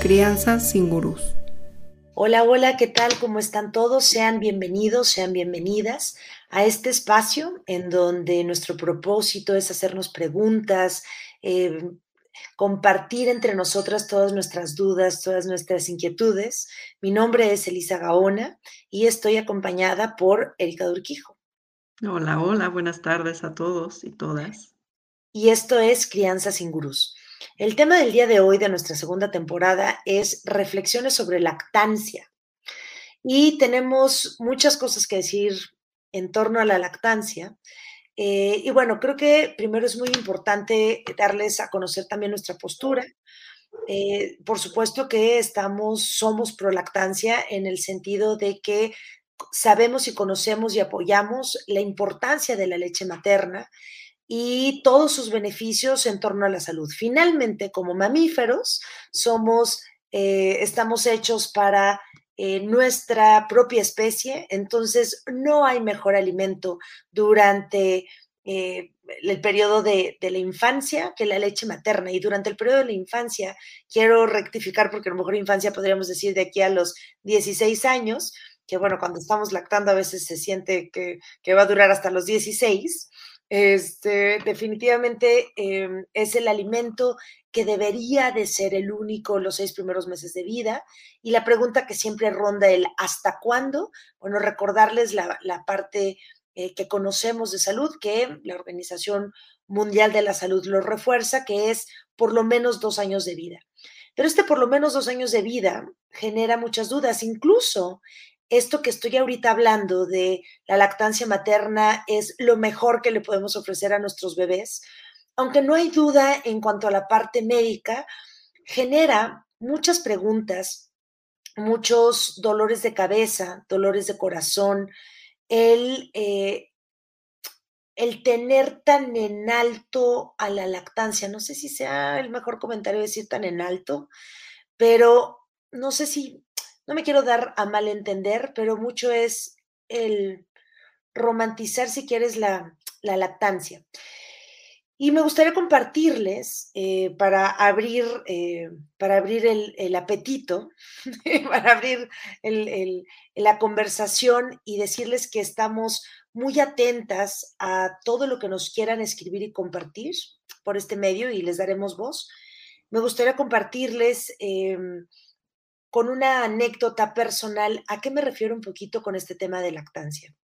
Crianza sin gurús. Hola, hola, ¿qué tal? ¿Cómo están todos? Sean bienvenidos, sean bienvenidas a este espacio en donde nuestro propósito es hacernos preguntas, eh, compartir entre nosotras todas nuestras dudas, todas nuestras inquietudes. Mi nombre es Elisa Gaona y estoy acompañada por Erika Durquijo. Hola, hola, buenas tardes a todos y todas. Y esto es Crianza sin Gurús. El tema del día de hoy de nuestra segunda temporada es reflexiones sobre lactancia. Y tenemos muchas cosas que decir en torno a la lactancia. Eh, y bueno, creo que primero es muy importante darles a conocer también nuestra postura. Eh, por supuesto que estamos, somos pro lactancia en el sentido de que sabemos y conocemos y apoyamos la importancia de la leche materna y todos sus beneficios en torno a la salud. Finalmente, como mamíferos, somos, eh, estamos hechos para eh, nuestra propia especie, entonces no hay mejor alimento durante eh, el periodo de, de, la infancia que la leche materna. Y durante el periodo de la infancia, quiero rectificar, porque a lo mejor infancia podríamos decir de aquí a los 16 años, que bueno, cuando estamos lactando a veces se siente que, que va a durar hasta los 16. Este, definitivamente em, es el alimento que debería de ser el único los seis primeros meses de vida. Y la pregunta que siempre ronda el ¿hasta cuándo? Bueno, recordarles la, la parte eh, que conocemos de salud, que la Organización Mundial de la Salud lo refuerza, que es por lo menos dos años de vida. Pero este por lo menos dos años de vida genera muchas dudas. Incluso esto que estoy ahorita hablando de la lactancia materna es lo mejor que le podemos ofrecer a nuestros bebés, aunque no hay duda en cuanto a la parte médica, genera muchas preguntas, muchos dolores de cabeza, dolores de corazón, el, eh, el tener tan en alto a la lactancia. No sé si sea el mejor comentario decir tan en alto, pero no sé si no me quiero dar a malentender, pero mucho es el romantizar, si quieres, la, lactancia. Y me gustaría compartirles eh, para abrir, eh, para abrir el, apetito, para abrir la conversación y decirles que estamos muy atentas a todo lo que nos quieran escribir y compartir por este medio y les daremos voz. Me gustaría compartirles em, con una anécdota personal, ¿a qué me refiero un poquito con este tema de lactancia?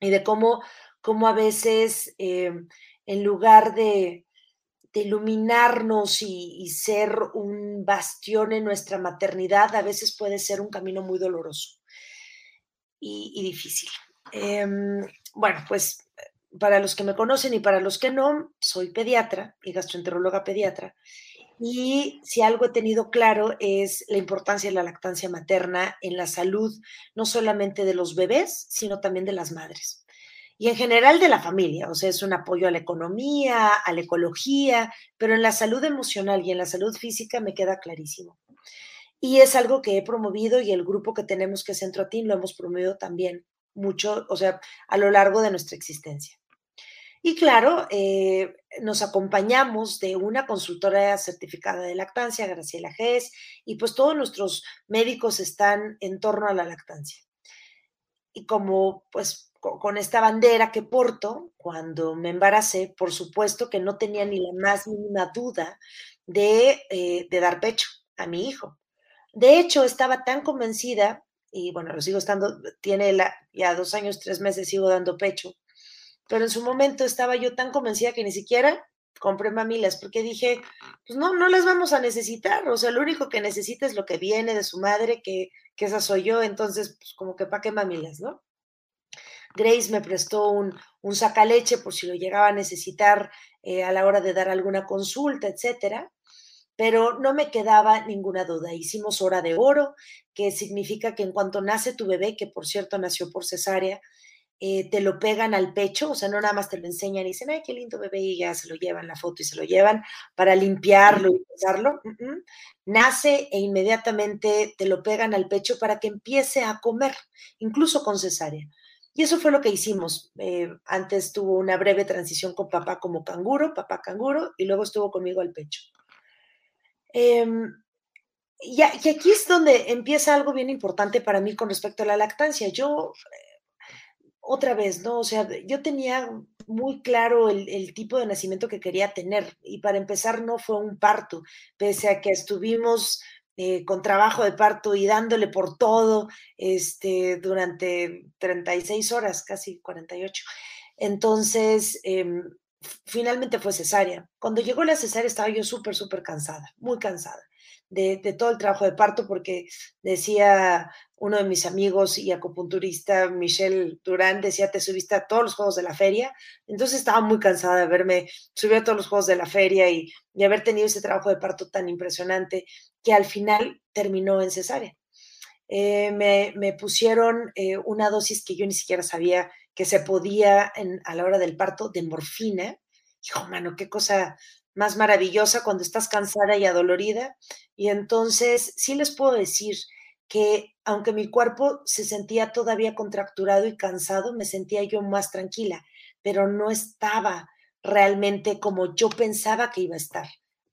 Y de cómo, cómo a veces, eh, en lugar de, iluminarnos y, ser un bastión en nuestra maternidad, a veces puede ser un camino muy doloroso y, difícil. Em, bueno, pues para los que me conocen y para los que no, soy pediatra y gastroenteróloga pediatra. Y si algo he tenido claro es la importancia de la lactancia materna en la salud, no solamente de los bebés, sino también de las madres. Y en general de la familia, o sea, es un apoyo a la economía, a la ecología, pero en la salud emocional y en la salud física me queda clarísimo. Y es algo que he promovido y el grupo que tenemos que Centro Atín lo hemos promovido también mucho, o sea, a lo largo de nuestra existencia. Y claro, eh, nos acompañamos de una consultora certificada de lactancia, Graciela Gess, y pues todos nuestros médicos están en torno a la lactancia. Y como pues con esta bandera que porto, cuando me embaracé, por supuesto que no tenía ni la más mínima duda de, eh, de dar pecho a mi hijo. De hecho, estaba tan convencida, y bueno, lo sigo estando, tiene ya dos años, tres meses, sigo dando pecho, pero en su momento estaba yo tan convencida que ni siquiera compré mamilas, porque dije, pues no, no las vamos a necesitar, o sea, lo único que necesita es lo que viene de su madre, que, que esa soy yo, entonces, pues como que para qué mamilas, ¿no? Grace me prestó un, un sacaleche por si lo llegaba a necesitar eh, a la hora de dar alguna consulta, etcétera, pero no me quedaba ninguna duda. Hicimos hora de oro, que significa que en cuanto nace tu bebé, que por cierto nació por cesárea, eh, te lo pegan al pecho, o sea, no nada más te lo enseñan y dicen, ay, qué lindo bebé, y ya se lo llevan la foto y se lo llevan para limpiarlo y usarlo. Nace e inmediatamente te lo pegan al pecho para que empiece a comer, incluso con cesárea. Y eso fue lo que hicimos. Eh, antes tuvo una breve transición con papá como canguro, papá canguro, y luego estuvo conmigo al pecho. Em, y, aquí es donde empieza algo bien importante para mí con respecto a la lactancia. Yo, otra vez, ¿no? O sea, yo tenía muy claro el, el, tipo de nacimiento que quería tener y para empezar no fue un parto, pese a que estuvimos eh, con trabajo de parto y dándole por todo este, durante 36 horas, casi 48. Entonces, eh, finalmente fue cesárea. Cuando llegó la cesárea estaba yo súper, súper cansada, muy cansada de, todo el trabajo de parto, porque decía uno de mis amigos y acupunturista, Michelle Durán, decía, te subiste a todos los juegos de la feria. Entonces estaba muy cansada de verme subir a todos los juegos de la feria y, y haber tenido ese trabajo de parto tan impresionante que al final terminó en cesárea. Eh, me, me, pusieron eh, una dosis que yo ni siquiera sabía que se podía en, a la hora del parto de morfina. Hijo, mano, qué cosa más maravillosa cuando estás cansada y adolorida. Y entonces sí les puedo decir que aunque mi cuerpo se sentía todavía contracturado y cansado, me sentía yo más tranquila, pero no estaba realmente como yo pensaba que iba a estar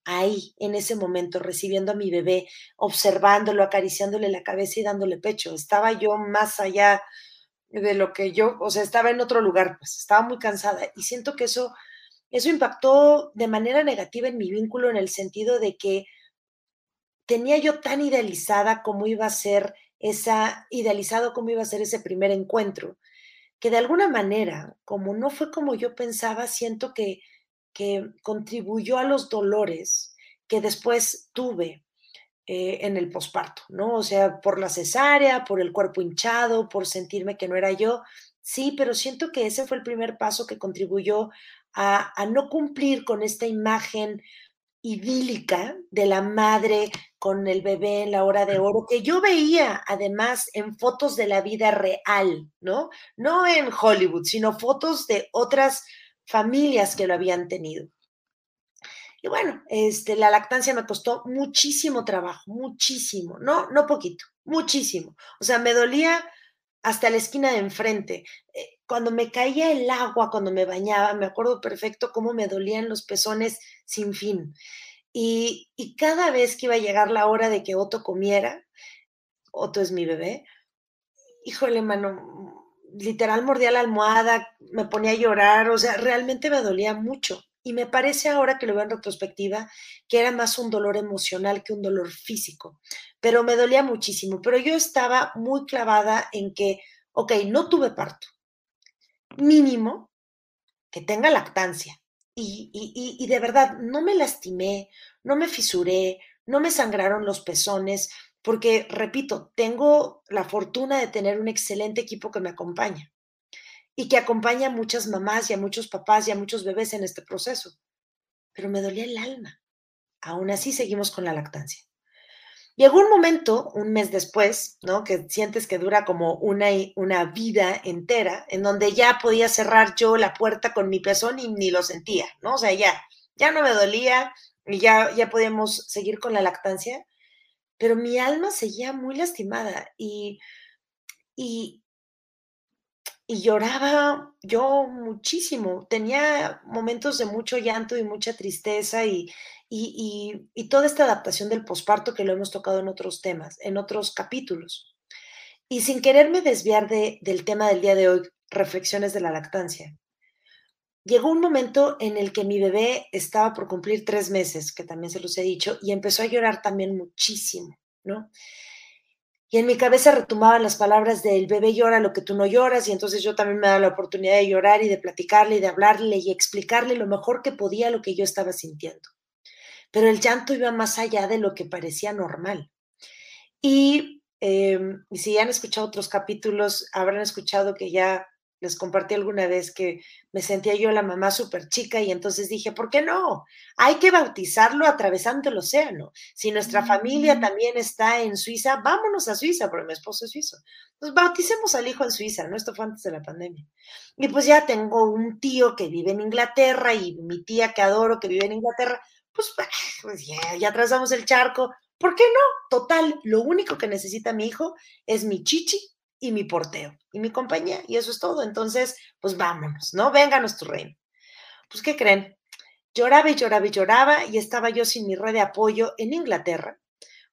ahí, en ese momento, recibiendo a mi bebé, observándolo, acariciándole la cabeza y dándole pecho. Estaba yo más allá de lo que yo, o sea, estaba en otro lugar, pues estaba muy cansada y siento que eso, eso impactó de manera negativa en mi vínculo en el sentido de que tenía yo tan idealizada cómo iba a ser esa, idealizado cómo iba a ser ese primer encuentro, que de alguna manera, como no fue como yo pensaba, siento que que contribuyó a los dolores que después tuve eh, en el posparto, ¿no? O sea, por la cesárea, por el cuerpo hinchado, por sentirme que no era yo. Sí, pero siento que ese fue el primer paso que contribuyó a, a no cumplir con esta imagen idílica de la madre con el bebé en la hora de oro, que yo veía además en fotos de la vida real, ¿no? No en Hollywood, sino fotos de otras familias que lo habían tenido. Y bueno, este, la lactancia me costó muchísimo trabajo, muchísimo, no, no poquito, muchísimo. O sea, me dolía hasta la esquina de enfrente. Eh, cuando me caía el agua, cuando me bañaba, me acuerdo perfecto cómo me dolían los pezones sin fin. Y, y cada vez que iba a llegar la hora de que Otto comiera, Otto es mi bebé, híjole, mano, literal mordía la almohada, me ponía a llorar, o sea, realmente me dolía mucho. Y me parece ahora que lo veo en retrospectiva que era más un dolor emocional que un dolor físico, pero me dolía muchísimo. Pero yo estaba muy clavada en que, ok, no tuve parto, mínimo que tenga lactancia. Y, y, y de verdad, no me lastimé, no me fisuré, no me sangraron los pezones, porque, repito, tengo la fortuna de tener un excelente equipo que me acompaña y que acompaña a muchas mamás y a muchos papás y a muchos bebés en este proceso. Pero me dolía el alma. Aún así seguimos con la lactancia. Llegó un momento, un mes después, ¿no? Que sientes que dura como una, una vida entera, en donde ya podía cerrar yo la puerta con mi pezón y ni lo sentía, ¿no? O sea, ya, ya no me dolía y ya, ya podíamos seguir con la lactancia pero mi alma seguía muy lastimada y, y, y lloraba yo muchísimo. Tenía momentos de mucho llanto y mucha tristeza y, y, y, toda esta adaptación del posparto que lo hemos tocado en otros temas, en otros capítulos. Y sin quererme desviar de, del tema del día de hoy, reflexiones de la lactancia, llegó un momento en el que mi bebé estaba por cumplir tres meses, que también se los he dicho, y empezó a llorar también muchísimo, ¿no? Y en mi cabeza retumaban las palabras del bebé llora lo que tú no lloras, y entonces yo también me daba la oportunidad de llorar y de platicarle y de hablarle y explicarle lo mejor que podía lo que yo estaba sintiendo. Pero el llanto iba más allá de lo que parecía normal. Y, em, y si han escuchado otros capítulos, habrán escuchado que ya les compartí alguna vez que me sentía yo la mamá súper chica y entonces dije, ¿por qué no? Hay que bautizarlo atravesando el océano. Si nuestra familia mm. también está en Suiza, vámonos a Suiza, porque mi esposo es suizo. Pues bauticemos al hijo en Suiza, ¿no? Esto fue antes de la pandemia. Y pues ya tengo un tío que vive en Inglaterra y mi tía que adoro que vive en Inglaterra, pues, pues ya, ya trazamos el charco. ¿Por qué no? Total, lo único que necesita mi hijo es mi chichi y mi porteo y mi compañía y eso es todo. Entonces, pues vámonos, ¿no? Vénganos tu reino. Pues, ¿qué creen? Lloraba y lloraba y lloraba y estaba yo sin mi red de apoyo en Inglaterra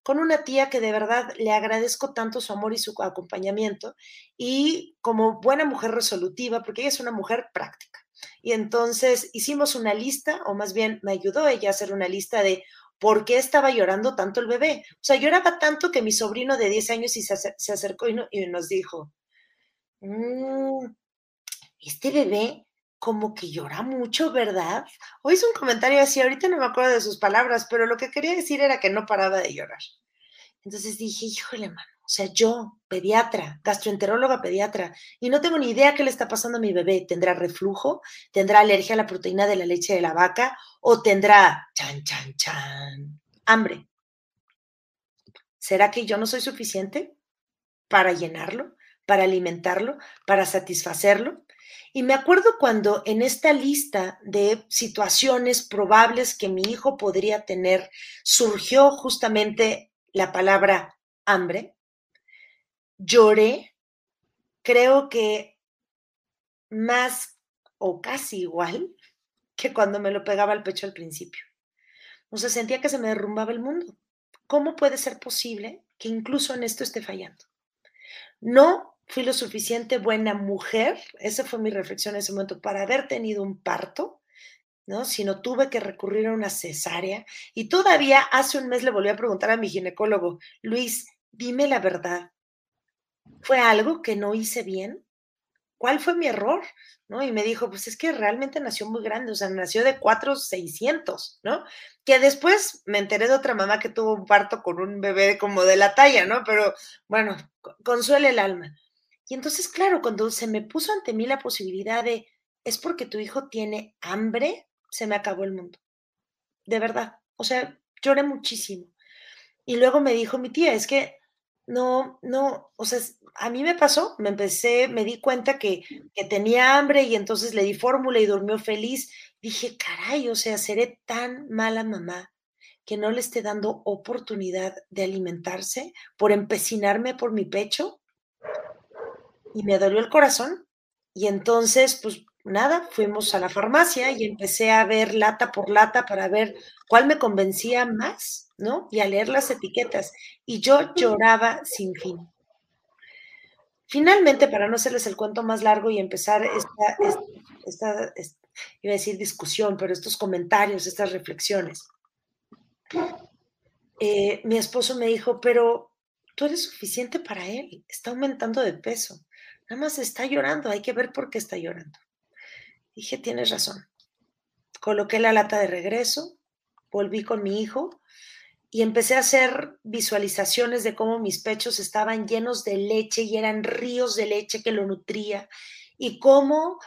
con una tía que de verdad le agradezco tanto su amor y su acompañamiento y como buena mujer resolutiva, porque ella es una mujer práctica. Y entonces hicimos una lista, o más bien me ayudó ella a hacer una lista de por qué estaba llorando tanto el bebé. O sea, lloraba tanto que mi sobrino de 10 años y se, acercó y, y, nos dijo, mm, este bebé como que llora mucho, ¿verdad? O hizo un comentario así, ahorita no me acuerdo de sus palabras, pero lo que quería decir era que no paraba de llorar. Entonces dije, híjole, mano, o sea, yo, pediatra, gastroenteróloga pediatra, y no tengo ni idea qué le está pasando a mi bebé. ¿Tendrá reflujo? ¿Tendrá alergia a la proteína de la leche de la vaca? ¿O tendrá, chan, chan, chan, hambre? ¿Será que yo no soy suficiente para llenarlo, para alimentarlo, para satisfacerlo? Y me acuerdo cuando en esta lista de situaciones probables que mi hijo podría tener surgió justamente la palabra hambre, lloré, creo que más o casi igual que cuando me lo pegaba al pecho al principio. O sea, sentía que se me derrumbaba el mundo. ¿Cómo puede ser posible que incluso en esto esté fallando? No fui lo suficiente buena mujer, esa fue mi reflexión en ese momento, para haber tenido un parto, ¿no? Sino tuve que recurrir a una cesárea. Y todavía hace un mes le volví a preguntar a mi ginecólogo, Luis, dime la verdad, ¿fue algo que no hice bien? ¿Cuál fue mi error? ¿No? Y me dijo, pues es que realmente nació muy grande, o sea, nació de 4,600, ¿no? Que después me enteré de otra mamá que tuvo un parto con un bebé como de la talla, ¿no? Pero bueno, consuele el alma. Y entonces, claro, cuando se me puso ante mí la posibilidad de, es porque tu hijo tiene hambre, se me acabó el mundo. De verdad. O sea, lloré muchísimo. Y luego me dijo mi tía, es que no, no, o sea, a mí me pasó, me empecé, me di cuenta que, que tenía hambre y entonces le di fórmula y durmió feliz. Dije, caray, o sea, seré tan mala mamá que no le esté dando oportunidad de alimentarse por empecinarme por mi pecho y me dolió el corazón. Y entonces, pues nada, fuimos a la farmacia y empecé a ver lata por lata para ver cuál me convencía más, ¿no? Y a leer las etiquetas. Y yo lloraba sin fin. Finalmente, para no hacerles el cuento más largo y empezar esta, esta, iba a decir discusión, pero estos comentarios, estas reflexiones, eh, mi esposo me dijo, pero tú eres suficiente para él, está aumentando de peso. Nada más está llorando, hay que ver por qué está llorando. Dije, tienes razón. Coloqué la lata de regreso, volví con mi hijo y empecé a hacer visualizaciones de cómo mis pechos estaban llenos de leche y eran ríos de leche que lo nutría y cómo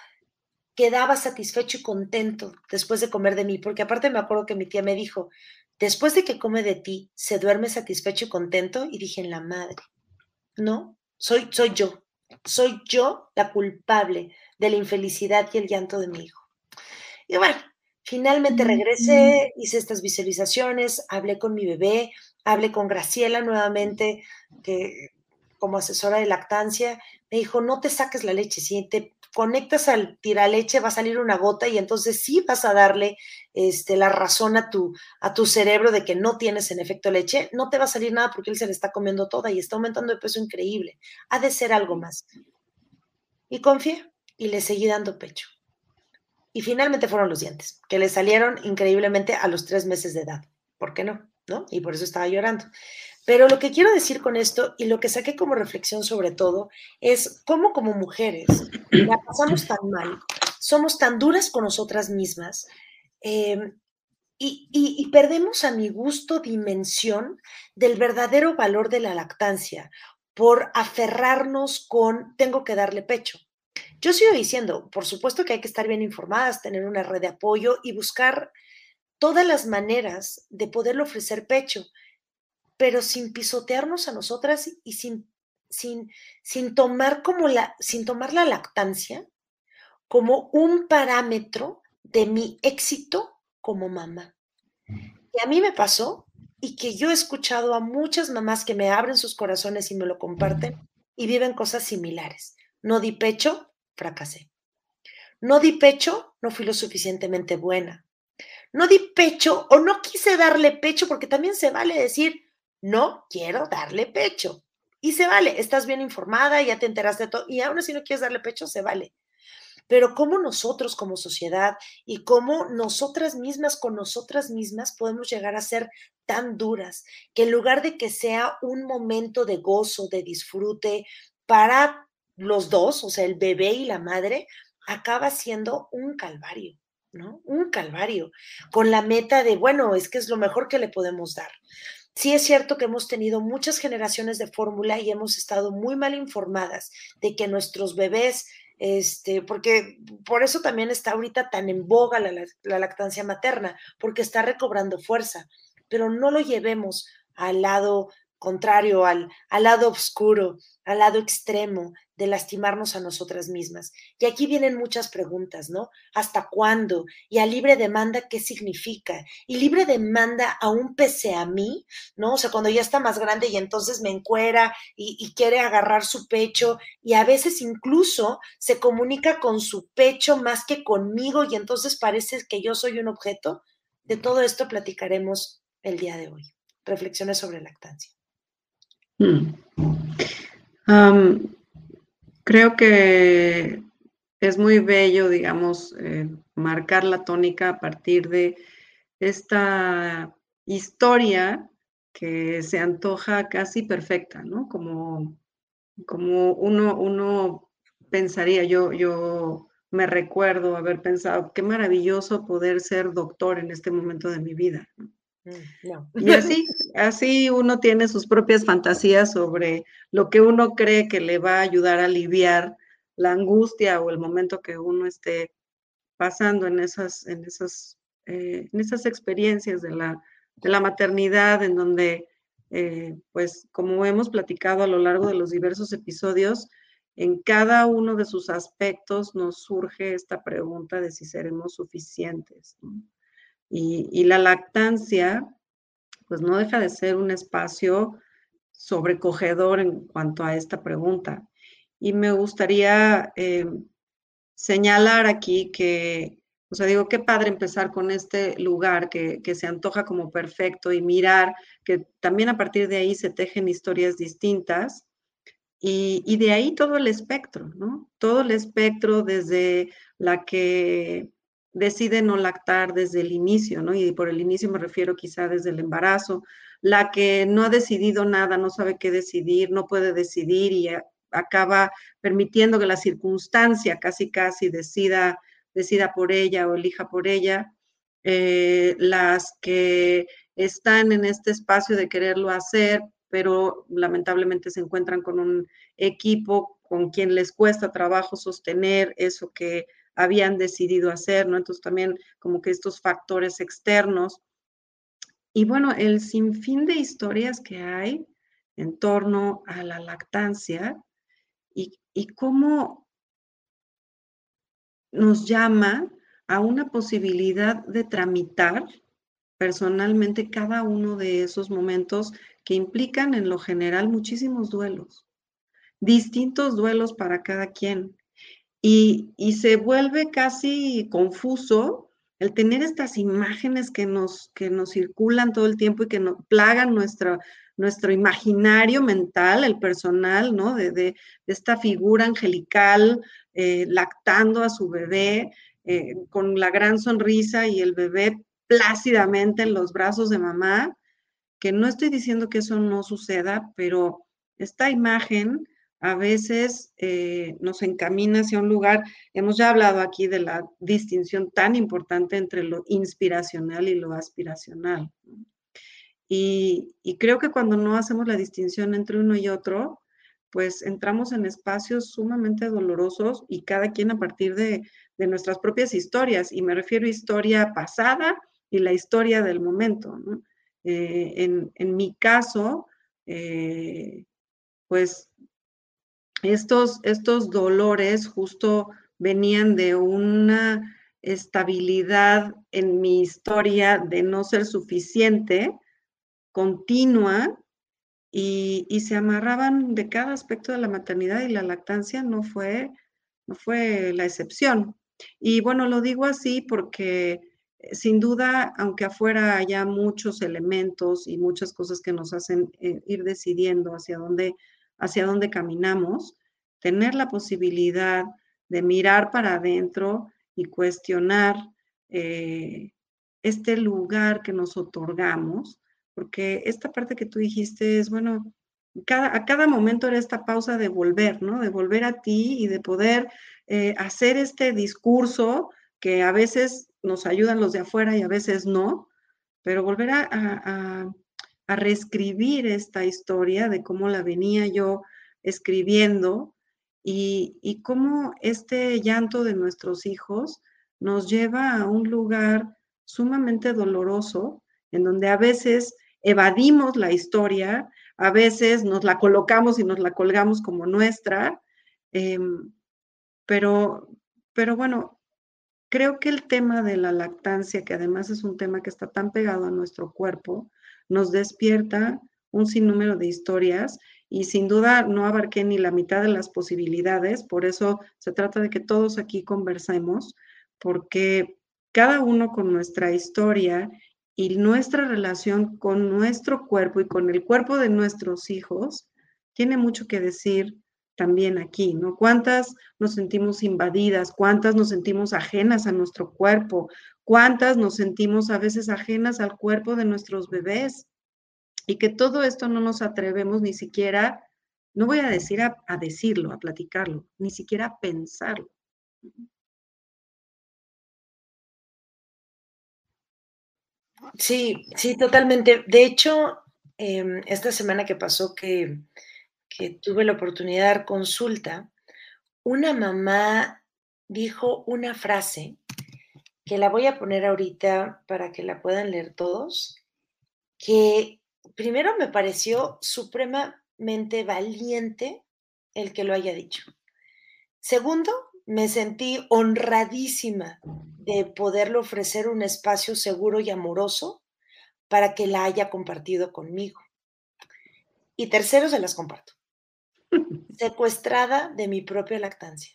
quedaba satisfecho y contento después de comer de mí, porque aparte me acuerdo que mi tía me dijo, después de que come de ti, se duerme satisfecho y contento y dije, en la madre, no, soy, soy yo, soy yo la culpable de la infelicidad y el llanto de mi hijo. Y bueno, finalmente regresé, hice estas visualizaciones, hablé con mi bebé, hablé con Graciela nuevamente, que como asesora de lactancia, me dijo, no te saques la leche, si te conectas al leche va a salir una gota y entonces sí vas a darle este, la razón a tu, a tu cerebro de que no tienes en efecto leche, no te va a salir nada porque él se le está comiendo toda y está aumentando de peso increíble. Ha de ser algo más. Y confié y le seguí dando pecho. Y finalmente fueron los dientes, que le salieron increíblemente a los tres meses de edad. ¿Por qué no? ¿No? Y por eso estaba llorando. Pero lo que quiero decir con esto y lo que saqué como reflexión sobre todo es cómo como mujeres la pasamos tan mal, somos tan duras con nosotras mismas em, y, y, perdemos a mi gusto dimensión del verdadero valor de la lactancia por aferrarnos con tengo que darle pecho. Yo sigo diciendo, por supuesto que hay que estar bien informadas, tener una red de apoyo y buscar todas las maneras de poderle ofrecer pecho pero sin pisotearnos a nosotras y sin, sin, sin, tomar como la, sin tomar la lactancia como un parámetro de mi éxito como mamá. Y a mí me pasó y que yo he escuchado a muchas mamás que me abren sus corazones y me lo comparten y viven cosas similares. No di pecho, fracasé. No di pecho, no fui lo suficientemente buena. No di pecho o no quise darle pecho porque también se vale decir, no quiero darle pecho. Y se vale, estás bien informada, ya te enteraste de todo, y aún así no quieres darle pecho, se vale. Pero cómo nosotros como sociedad y cómo nosotras mismas con nosotras mismas podemos llegar a ser tan duras que en lugar de que sea un momento de gozo, de disfrute para los dos, o sea, el bebé y la madre, acaba siendo un calvario, ¿no? Un calvario, con la meta de, bueno, es que es lo mejor que le podemos dar. Sí es cierto que hemos tenido muchas generaciones de fórmula y hemos estado muy mal informadas de que nuestros bebés, este, porque por eso también está ahorita tan en boga la, la lactancia materna, porque está recobrando fuerza, pero no lo llevemos al lado contrario, al, al lado oscuro, al lado extremo de lastimarnos a nosotras mismas. Y aquí vienen muchas preguntas, ¿no? ¿Hasta cuándo? ¿Y a libre demanda qué significa? ¿Y libre demanda aún pese a mí? ¿No? O sea, cuando ya está más grande y entonces me encuera y, y quiere agarrar su pecho y a veces incluso se comunica con su pecho más que conmigo y entonces parece que yo soy un objeto. De todo esto platicaremos el día de hoy. Reflexiones sobre lactancia. Um, creo que es muy bello, digamos, eh, marcar la tónica a partir de esta historia que se antoja casi perfecta, ¿no? Como, como uno, uno pensaría, yo, yo me recuerdo haber pensado, qué maravilloso poder ser doctor en este momento de mi vida. ¿no? Mm, y así, así uno tiene sus propias fantasías sobre lo que uno cree que le va a ayudar a aliviar la angustia o el momento que uno esté pasando en esas, en esas, eh, en esas experiencias de la, de la maternidad, en donde, eh, pues, como hemos platicado a lo largo de los diversos episodios, en cada uno de sus aspectos nos surge esta pregunta de si seremos suficientes. Y, la lactancia, pues no deja de ser un espacio sobrecogedor en cuanto a esta pregunta. Y me gustaría eh, señalar aquí que, o sea, digo, qué padre empezar con este lugar que, que, se antoja como perfecto y mirar que también a partir de ahí se tejen historias distintas. Y, y de ahí todo el espectro, ¿no? Todo el espectro desde la que decide no lactar desde el inicio, ¿no? Y por el inicio me refiero quizá desde el embarazo, la que no ha decidido nada, no sabe qué decidir, no puede decidir y acaba permitiendo que la circunstancia casi casi decida, decida por ella o elija por ella, eh, las que están en este espacio de quererlo hacer, pero lamentablemente se encuentran con un equipo con quien les cuesta trabajo sostener eso que habían decidido hacer, ¿no? Entonces también como que estos factores externos. Y bueno, el sinfín de historias que hay en torno a la lactancia y, y cómo nos llama a una posibilidad de tramitar personalmente cada uno de esos momentos que implican en lo general muchísimos duelos, distintos duelos para cada quien. Y, se vuelve casi confuso el tener estas imágenes que nos, que nos circulan todo el tiempo y que nos plagan nuestra, nuestro imaginario mental, el personal, ¿no? De, esta figura angelical eh, lactando a su bebé eh, con la gran sonrisa y el bebé plácidamente en los brazos de mamá, que no estoy diciendo que eso no suceda, pero esta imagen a veces eh, nos encamina hacia un lugar. Hemos ya hablado aquí de la distinción tan importante entre lo inspiracional y lo aspiracional. Y, creo que cuando no hacemos la distinción entre uno y otro, pues entramos en espacios sumamente dolorosos y cada quien a partir de, nuestras propias historias. Y me refiero a historia pasada y la historia del momento. Eh, en, mi caso, eh, pues estos, estos dolores justo venían de una estabilidad en mi historia de no ser suficiente, continua, y, se amarraban de cada aspecto de la maternidad y la lactancia no fue, no fue la excepción. Y bueno, lo digo así porque eh, sin duda, aunque afuera haya muchos elementos y muchas cosas que nos hacen eh, ir decidiendo hacia dónde, hacia dónde caminamos, tener la posibilidad de mirar para adentro y cuestionar eh, este lugar que nos otorgamos, porque esta parte que tú dijiste es, bueno, cada, a cada momento era esta pausa de volver, ¿no? De volver a ti y de poder hacer este discurso que a veces nos ayudan los de afuera y a veces no, pero volver a, reescribir esta historia de cómo la venía yo escribiendo y, y, cómo este llanto de nuestros hijos nos lleva a un lugar sumamente doloroso, en donde a veces evadimos la historia, a veces nos la colocamos y nos la colgamos como nuestra, em, pero, pero bueno, creo que el tema de la lactancia, que además es un tema que está tan pegado a nuestro cuerpo, nos despierta un sinnúmero de historias y sin duda no abarqué ni la mitad de las posibilidades, por eso se trata de que todos aquí conversemos, porque cada uno con nuestra historia y nuestra relación con nuestro cuerpo y con el cuerpo de nuestros hijos tiene mucho que decir también aquí, ¿no? ¿Cuántas nos sentimos invadidas? ¿Cuántas nos sentimos ajenas a nuestro cuerpo? ¿Cuántas nos sentimos a veces ajenas al cuerpo de nuestros bebés? Y que todo esto no nos atrevemos ni siquiera, no voy a decir a, decirlo, a platicarlo, ni siquiera a pensarlo. Sí, sí, totalmente. De hecho, em, esta semana que pasó que que tuve la oportunidad de dar consulta, una mamá dijo una frase que la voy a poner ahorita para que la puedan leer todos, que primero me pareció supremamente valiente el que lo haya dicho. Segundo, me sentí honradísima de poderle ofrecer un espacio seguro y amoroso para que la haya compartido conmigo. Y tercero, se las comparto secuestrada de mi propia lactancia.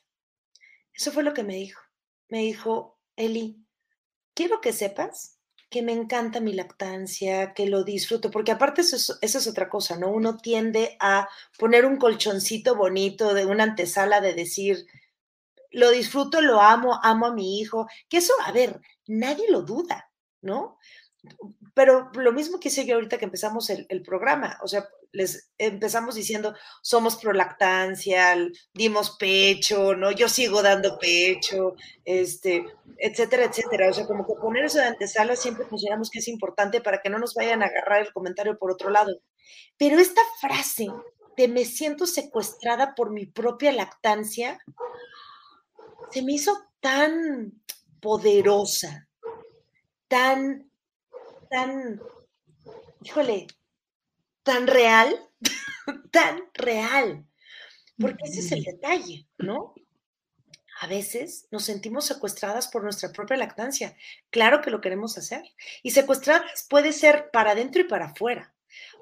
Eso fue lo que me dijo. Me dijo, Eli, quiero que sepas que me encanta mi lactancia, que lo disfruto, porque aparte eso, es otra cosa, ¿no? Uno tiende a poner un colchoncito bonito de una antesala de decir, lo disfruto, lo amo, amo a mi hijo, que eso, a ver, nadie lo duda, ¿no? Pero lo mismo que hice yo ahorita que empezamos el, el programa, o sea, les empezamos diciendo, somos prolactancia, dimos pecho, ¿no? Yo sigo dando pecho, este, etcétera, etcétera. O sea, como que poner eso de antesala siempre consideramos que es importante para que no nos vayan a agarrar el comentario por otro lado. Pero esta frase de me siento secuestrada por mi propia lactancia, se me hizo tan poderosa, tan, tan, híjole, tan real, tan real. Porque ese es el detalle, ¿no? A veces nos sentimos secuestradas por nuestra propia lactancia. Claro que lo queremos hacer. Y secuestradas puede ser para adentro y para afuera.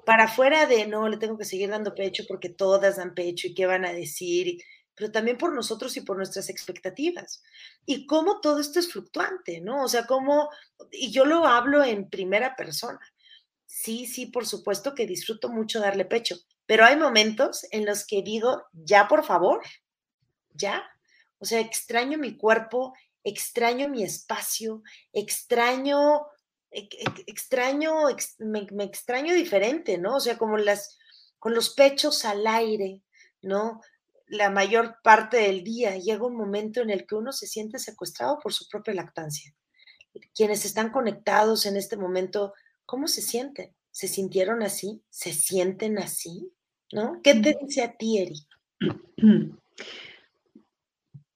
Para afuera de, no, le tengo que seguir dando pecho porque todas dan pecho y qué van a decir, pero también por nosotros y por nuestras expectativas. Y cómo todo esto es fluctuante, ¿no? O sea, cómo, y yo lo hablo en primera persona sí, sí, por supuesto que disfruto mucho darle pecho, pero hay momentos en los que digo, ya, por favor, ya. O sea, extraño mi cuerpo, extraño mi espacio, extraño, extraño, me, me, extraño diferente, ¿no? O sea, como las, con los pechos al aire, ¿no? La mayor parte del día llega un momento en el que uno se siente secuestrado por su propia lactancia. Quienes están conectados en este momento ¿Cómo se sienten? ¿Se sintieron así? ¿Se sienten así? ¿No? ¿Qué te dice a ti, Eri?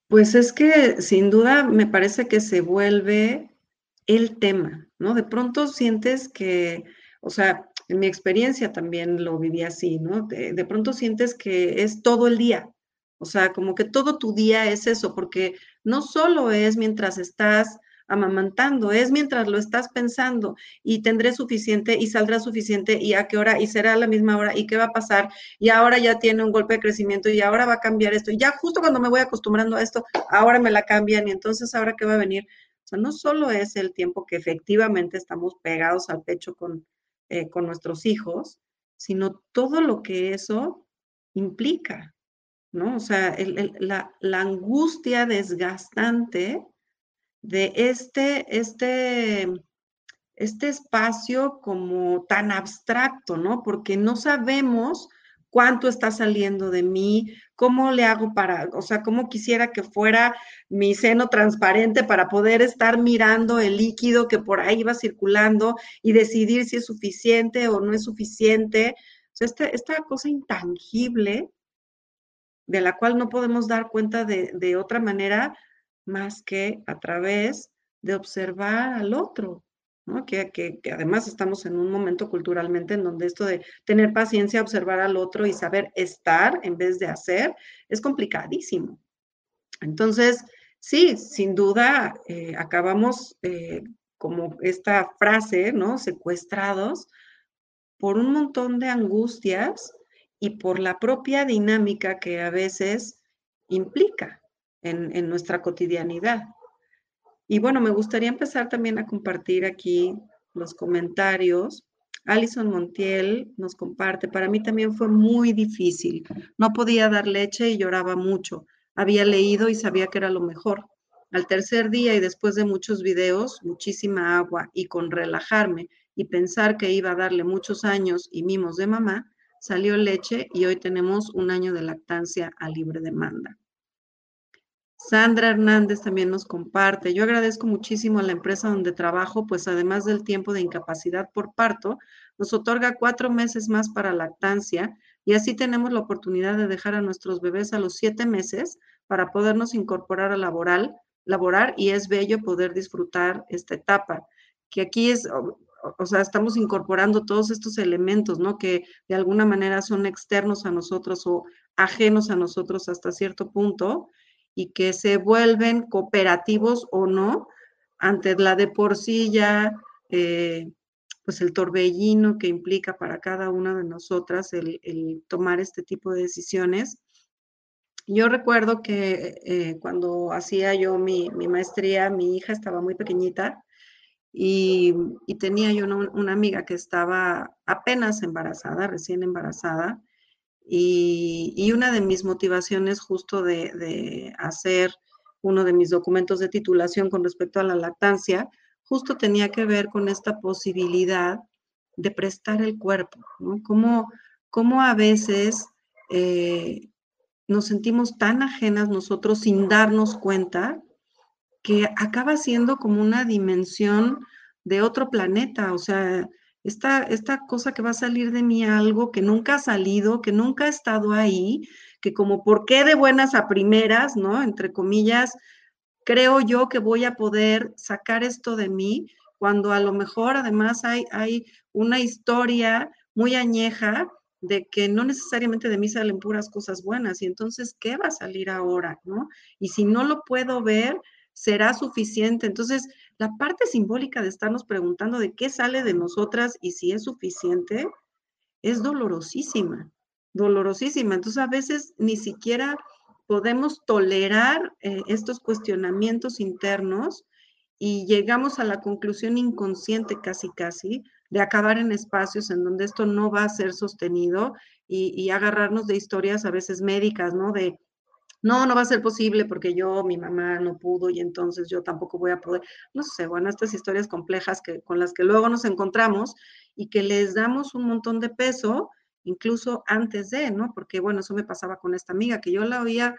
Pues es que sin duda me parece que se vuelve el tema, ¿no? De pronto sientes que, o sea, en mi experiencia también lo viví así, ¿no? De, de, pronto sientes que es todo el día, o sea, como que todo tu día es eso, porque no solo es mientras estás amamantando, es mientras lo estás pensando y tendré suficiente y saldrá suficiente y a qué hora y será a la misma hora y qué va a pasar y ahora ya tiene un golpe de crecimiento y ahora va a cambiar esto y ya justo cuando me voy acostumbrando a esto, ahora me la cambian y entonces ahora qué va a venir. O sea, no solo es el tiempo que efectivamente estamos pegados al pecho con, eh, con nuestros hijos, sino todo lo que eso implica, ¿no? O sea, la, la, angustia desgastante de este, este, este espacio como tan abstracto, ¿no? Porque no sabemos cuánto está saliendo de mí, cómo le hago para, o sea, cómo quisiera que fuera mi seno transparente para poder estar mirando el líquido que por ahí va circulando y decidir si es suficiente o no es suficiente. Esta, esta cosa intangible de la cual no podemos dar cuenta de, otra manera más que a través de observar al otro, ¿no? Que, además estamos en un momento culturalmente en donde esto de tener paciencia, observar al otro y saber estar en vez de hacer es complicadísimo. Entonces, sí, sin duda, eh, acabamos eh, como esta frase, ¿no? Secuestrados por un montón de angustias y por la propia dinámica que a veces implica en, nuestra cotidianidad. Y bueno, me gustaría empezar también a compartir aquí los comentarios. Alison Montiel nos comparte, para mí también fue muy difícil. No podía dar leche y lloraba mucho. Había leído y sabía que era lo mejor. Al tercer día y después de muchos videos, muchísima agua y con relajarme y pensar que iba a darle muchos años y mimos de mamá, salió leche y hoy tenemos un año de lactancia a libre demanda. Sandra Hernández también nos comparte. Yo agradezco muchísimo a la empresa donde trabajo, pues además del tiempo de incapacidad por parto, nos otorga cuatro meses más para lactancia y así tenemos la oportunidad de dejar a nuestros bebés a los siete meses para podernos incorporar a laboral, laborar y es bello poder disfrutar esta etapa, que aquí es, o sea, estamos incorporando todos estos elementos, ¿no? Que de alguna manera son externos a nosotros o ajenos a nosotros hasta cierto punto y que se vuelven cooperativos o no ante la de por sí ya, eh, pues el torbellino que implica para cada una de nosotras el, tomar este tipo de decisiones. Yo recuerdo que eh, cuando hacía yo mi, mi maestría, mi hija estaba muy pequeñita y, tenía yo una, amiga que estaba apenas embarazada, recién embarazada, y, una de mis motivaciones justo de, hacer uno de mis documentos de titulación con respecto a la lactancia, justo tenía que ver con esta posibilidad de prestar el cuerpo, ¿no? Cómo, a veces eh, nos sentimos tan ajenas nosotros sin darnos cuenta que acaba siendo como una dimensión de otro planeta, o sea, esta, esta cosa que va a salir de mí algo que nunca ha salido, que nunca ha estado ahí, que como por qué de buenas a primeras, ¿no? Entre comillas, creo yo que voy a poder sacar esto de mí cuando a lo mejor además hay, hay una historia muy añeja de que no necesariamente de mí salen puras cosas buenas y entonces, ¿qué va a salir ahora? ¿no? Y si no lo puedo ver, será suficiente. Entonces, la parte simbólica de estarnos preguntando de qué sale de nosotras y si es suficiente, es dolorosísima, dolorosísima. Entonces, a veces ni siquiera podemos tolerar eh, estos cuestionamientos internos y llegamos a la conclusión inconsciente casi casi de acabar en espacios en donde esto no va a ser sostenido y, y agarrarnos de historias a veces médicas, ¿no? De no, no va a ser posible porque yo, mi mamá no pudo y entonces yo tampoco voy a poder. No sé, bueno, estas historias complejas que, con las que luego nos encontramos y que les damos un montón de peso, incluso antes de, ¿no? Porque, bueno, eso me pasaba con esta amiga, que yo la oía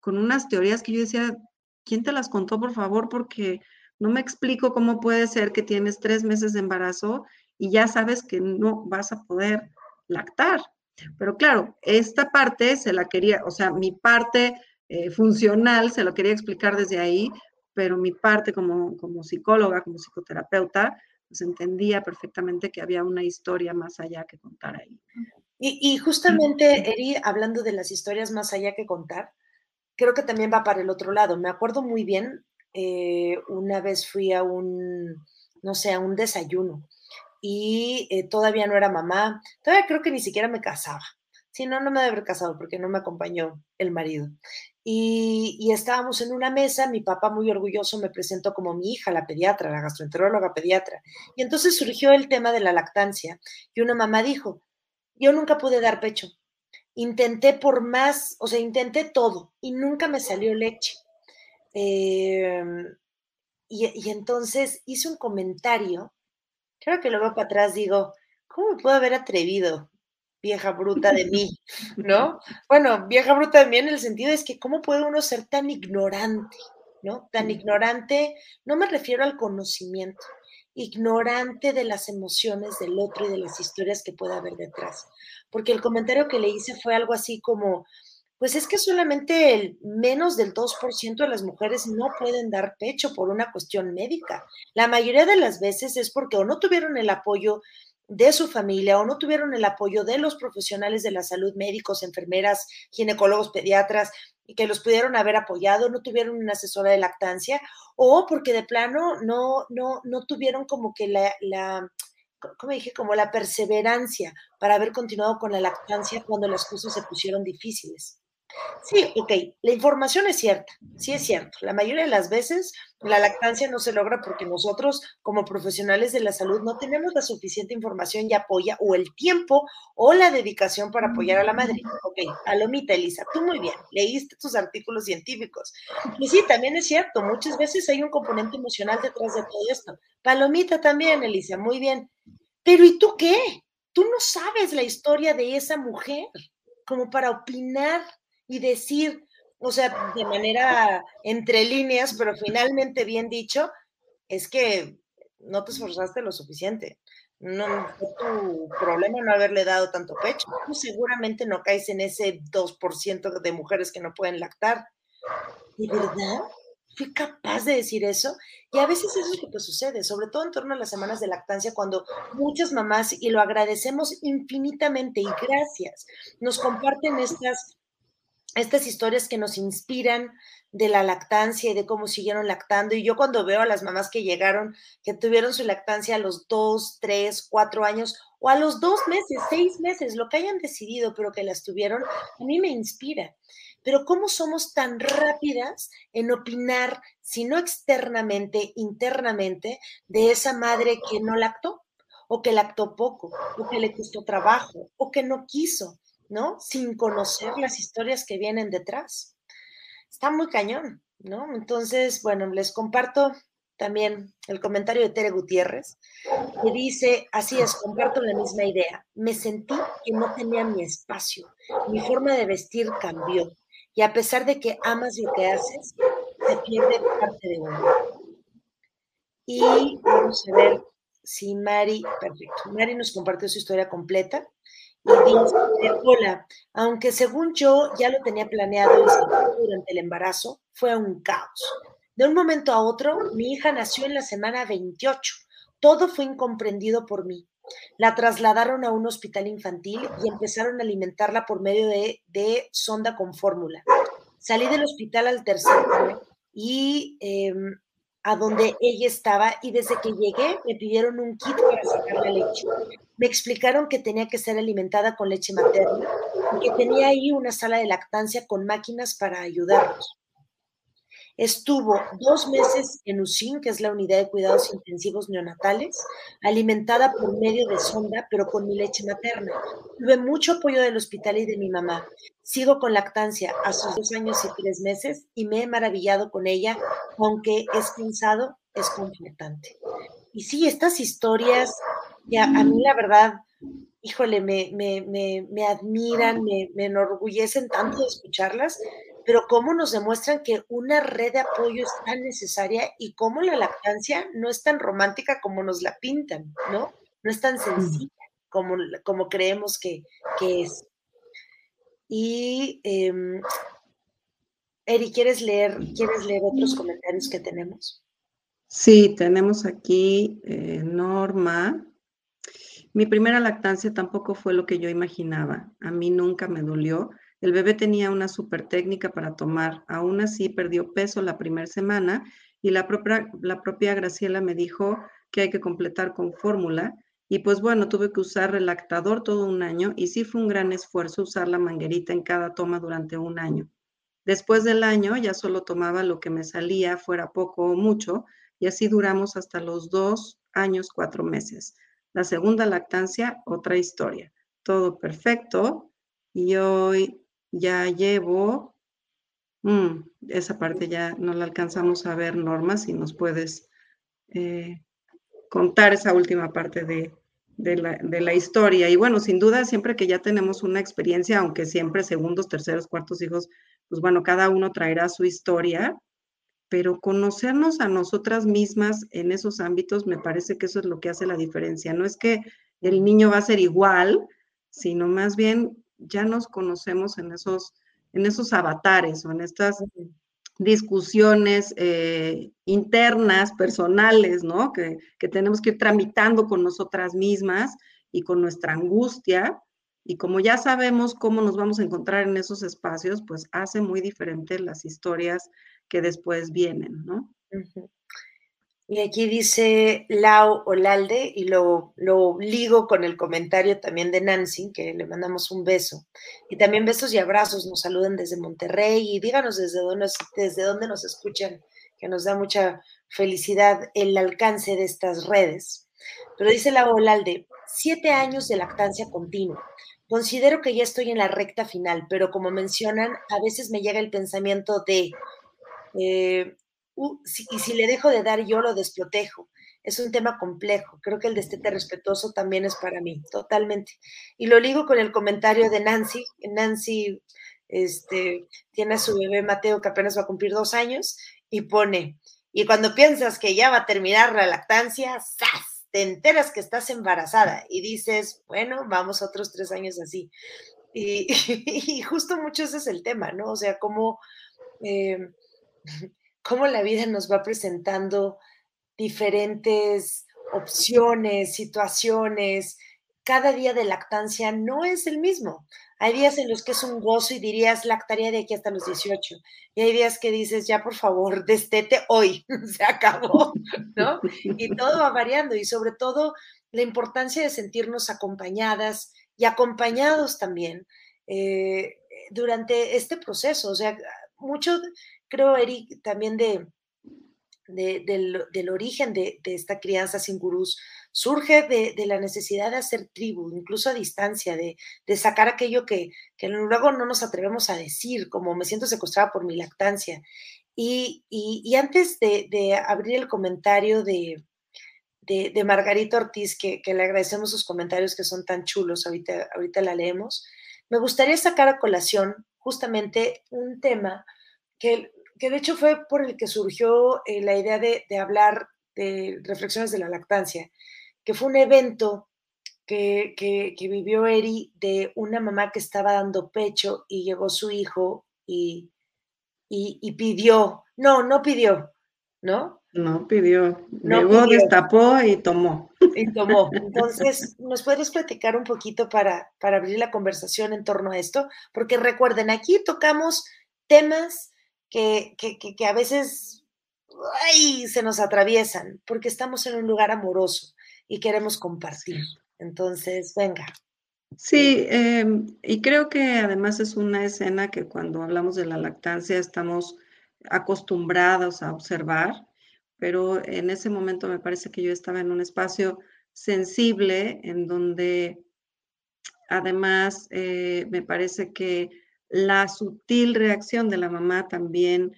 con unas teorías que yo decía, ¿quién te las contó, por favor? Porque no me explico cómo puede ser que tienes tres meses de embarazo y ya sabes que no vas a poder lactar. Pero claro, esta parte se la quería, o sea, mi parte eh, funcional se lo quería explicar desde ahí, pero mi parte como, como psicóloga, como psicoterapeuta, pues entendía perfectamente que había una historia más allá que contar ahí. Y, justamente, Eri, hablando de las historias más allá que contar, creo que también va para el otro lado. Me acuerdo muy bien eh, una vez fui a un, no sé, a un desayuno y eh, todavía no era mamá, todavía creo que ni siquiera me casaba. Si no, no me debe haber casado porque no me acompañó el marido. Y, estábamos en una mesa, mi papá muy orgulloso me presentó como mi hija, la pediatra, la gastroenteróloga pediatra. Y entonces surgió el tema de la lactancia y una mamá dijo, yo nunca pude dar pecho. Intenté por más, o sea, intenté todo y nunca me salió leche. Em, y, entonces hice un comentario, creo que luego para atrás digo, ¿cómo me puedo haber atrevido? vieja bruta de mí, ¿no? Bueno, vieja bruta de mí en el sentido es que cómo puede uno ser tan ignorante, ¿no? Tan ignorante, no me refiero al conocimiento, ignorante de las emociones del otro y de las historias que puede haber detrás. Porque el comentario que le hice fue algo así como, pues es que solamente el menos del 2% de las mujeres no pueden dar pecho por una cuestión médica. La mayoría de las veces es porque o no tuvieron el apoyo de su familia o no tuvieron el apoyo de los profesionales de la salud, médicos, enfermeras, ginecólogos, pediatras, que los pudieron haber apoyado, no tuvieron una asesora de lactancia, o porque de plano no, no, no tuvieron como que la, la dije, como la perseverancia para haber continuado con la lactancia cuando las cosas se pusieron difíciles. Sí, ok, la información es cierta, sí es cierto. La mayoría de las veces la lactancia no se logra porque nosotros como profesionales de la salud no tenemos la suficiente información y apoya o el tiempo o la dedicación para apoyar a la madre. Ok, Alomita, Elisa, tú muy bien, leíste tus artículos científicos. Y sí, también es cierto, muchas veces hay un componente emocional detrás de todo esto. Palomita también, Elisa, muy bien. Pero ¿y tú qué? Tú no sabes la historia de esa mujer como para opinar y decir, o sea, de manera entre líneas, pero finalmente bien dicho, es que no te esforzaste lo suficiente. No fue tu problema no haberle dado tanto pecho. Seguramente no caes en ese 2% de mujeres que no pueden lactar. ¿De verdad? Fui capaz de decir eso. Y a veces eso es lo que sucede, sobre todo en torno a las semanas de lactancia, cuando muchas mamás, y lo agradecemos infinitamente y gracias, nos comparten estas estas historias que nos inspiran de la lactancia y de cómo siguieron lactando. Y yo cuando veo a las mamás que llegaron, que tuvieron su lactancia a los dos, tres, cuatro años o a los dos meses, seis meses, lo que hayan decidido, pero que las tuvieron, a mí me inspira. Pero ¿cómo somos tan rápidas en opinar, si no externamente, internamente, de esa madre que no lactó? o que lactó poco, o que le costó trabajo, o que no quiso, ¿no? Sin conocer las historias que vienen detrás. Está muy cañón, ¿no? Entonces, bueno, les comparto también el comentario de Tere Gutiérrez, que dice, así es, comparto la misma idea. Me sentí que no tenía mi espacio, mi forma de vestir cambió, y a pesar de que amas lo que haces, se pierde parte de uno. Y vamos a ver si Mari, perfecto, Mari nos compartió su historia completa dice, hola, aunque según yo ya lo tenía planeado durante el embarazo, fue un caos. De un momento a otro, mi hija nació en la semana 28. Todo fue incomprendido por mí. La trasladaron a un hospital infantil y empezaron a alimentarla por medio de, sonda con fórmula. Salí del hospital al tercer día y em, a donde ella estaba y desde que llegué me pidieron un kit para sacar la leche. Me explicaron que tenía que ser alimentada con leche materna y que tenía ahí una sala de lactancia con máquinas para ayudarnos. Estuvo dos meses en USIN, que es la unidad de cuidados intensivos neonatales, alimentada por medio de sonda, pero con mi leche materna. Tuve mucho apoyo del hospital y de mi mamá. Sigo con lactancia a sus dos años y tres meses y me he maravillado con ella, aunque es cansado, es confortante. Y sí, estas historias, que a, mí la verdad, híjole, me, me, admiran, me, me enorgullecen tanto de escucharlas, pero cómo nos demuestran que una red de apoyo es tan necesaria y cómo la lactancia no es tan romántica como nos la pintan, ¿no? No es tan sencilla como, como creemos que, es. Y, eh, Eri, ¿quieres leer, ¿quieres leer otros comentarios que tenemos? Sí, tenemos aquí eh, Norma. Mi primera lactancia tampoco fue lo que yo imaginaba. A mí nunca me dolió el bebé tenía una super técnica para tomar, aún así perdió peso la primera semana y la propia, la propia Graciela me dijo que hay que completar con fórmula y pues bueno, tuve que usar relactador todo un año y sí fue un gran esfuerzo usar la manguerita en cada toma durante un año. Después del año ya solo tomaba lo que me salía, fuera poco o mucho, y así duramos hasta los dos años, cuatro meses. La segunda lactancia, otra historia. Todo perfecto. Y hoy ya llevo, mm, esa parte ya no la alcanzamos a ver, Norma, si nos puedes eh, contar esa última parte de, de la, de la, historia. Y bueno, sin duda, siempre que ya tenemos una experiencia, aunque siempre segundos, terceros, cuartos hijos, pues bueno, cada uno traerá su historia, pero conocernos a nosotras mismas en esos ámbitos, me parece que eso es lo que hace la diferencia. No es que el niño va a ser igual, sino más bien ya nos conocemos en esos, en esos avatares o en estas discusiones eh, internas, personales, ¿no? Que, que, tenemos que ir tramitando con nosotras mismas y con nuestra angustia. Y como ya sabemos cómo nos vamos a encontrar en esos espacios, pues hace muy diferente las historias que después vienen, ¿no? Y aquí dice Lau Olalde, y lo, lo, ligo con el comentario también de Nancy, que le mandamos un beso. Y también besos y abrazos, nos saluden desde Monterrey y díganos desde dónde, desde dónde nos escuchan, que nos da mucha felicidad el alcance de estas redes. Pero dice Lau Olalde, siete años de lactancia continua. Considero que ya estoy en la recta final, pero como mencionan, a veces me llega el pensamiento de, eh, y si le dejo de dar yo lo desprotejo. Es un tema complejo. Creo que el destete respetuoso también es para mí, totalmente. Y lo ligo con el comentario de Nancy. Nancy este, tiene a su bebé Mateo que apenas va a cumplir dos años y pone, y cuando piensas que ya va a terminar la lactancia, ¡zas! Te enteras que estás embarazada y dices, bueno, vamos otros tres años así. Y, y justo mucho ese es el tema, ¿no? O sea, cómo... Eh, cómo la vida nos va presentando diferentes opciones, situaciones. Cada día de lactancia no es el mismo. Hay días en los que es un gozo y dirías lactaría de aquí hasta los 18. Y hay días que dices, ya por favor, destete hoy, se acabó, ¿no? Y todo va variando y sobre todo la importancia de sentirnos acompañadas y acompañados también eh, durante este proceso. O sea, mucho creo, Eric, también de, del, origen de, esta crianza sin gurús, surge de, la necesidad de hacer tribu, incluso a distancia, de, sacar aquello que, luego no nos atrevemos a decir, como me siento secuestrada por mi lactancia. Y, antes de, abrir el comentario de, de, Margarita Ortiz, que, le agradecemos sus comentarios que son tan chulos, ahorita, ahorita la leemos, me gustaría sacar a colación justamente un tema que que de hecho fue por el que surgió eh, la idea de, hablar de reflexiones de la lactancia, que fue un evento que, vivió Eri de una mamá que estaba dando pecho y llegó su hijo y, y, pidió, no, no pidió, ¿no? No pidió, llegó, destapó y tomó. Y tomó. Entonces, ¿nos puedes platicar un poquito para, para abrir la conversación en torno a esto? Porque recuerden, aquí tocamos temas que, que, a veces se nos atraviesan porque estamos en un lugar amoroso y queremos compartir. Entonces, venga. Sí, em, y creo que además es una escena que cuando hablamos de la lactancia estamos acostumbrados a observar, pero en ese momento me parece que yo estaba en un espacio sensible en donde además eh, me parece que la sutil reacción de la mamá también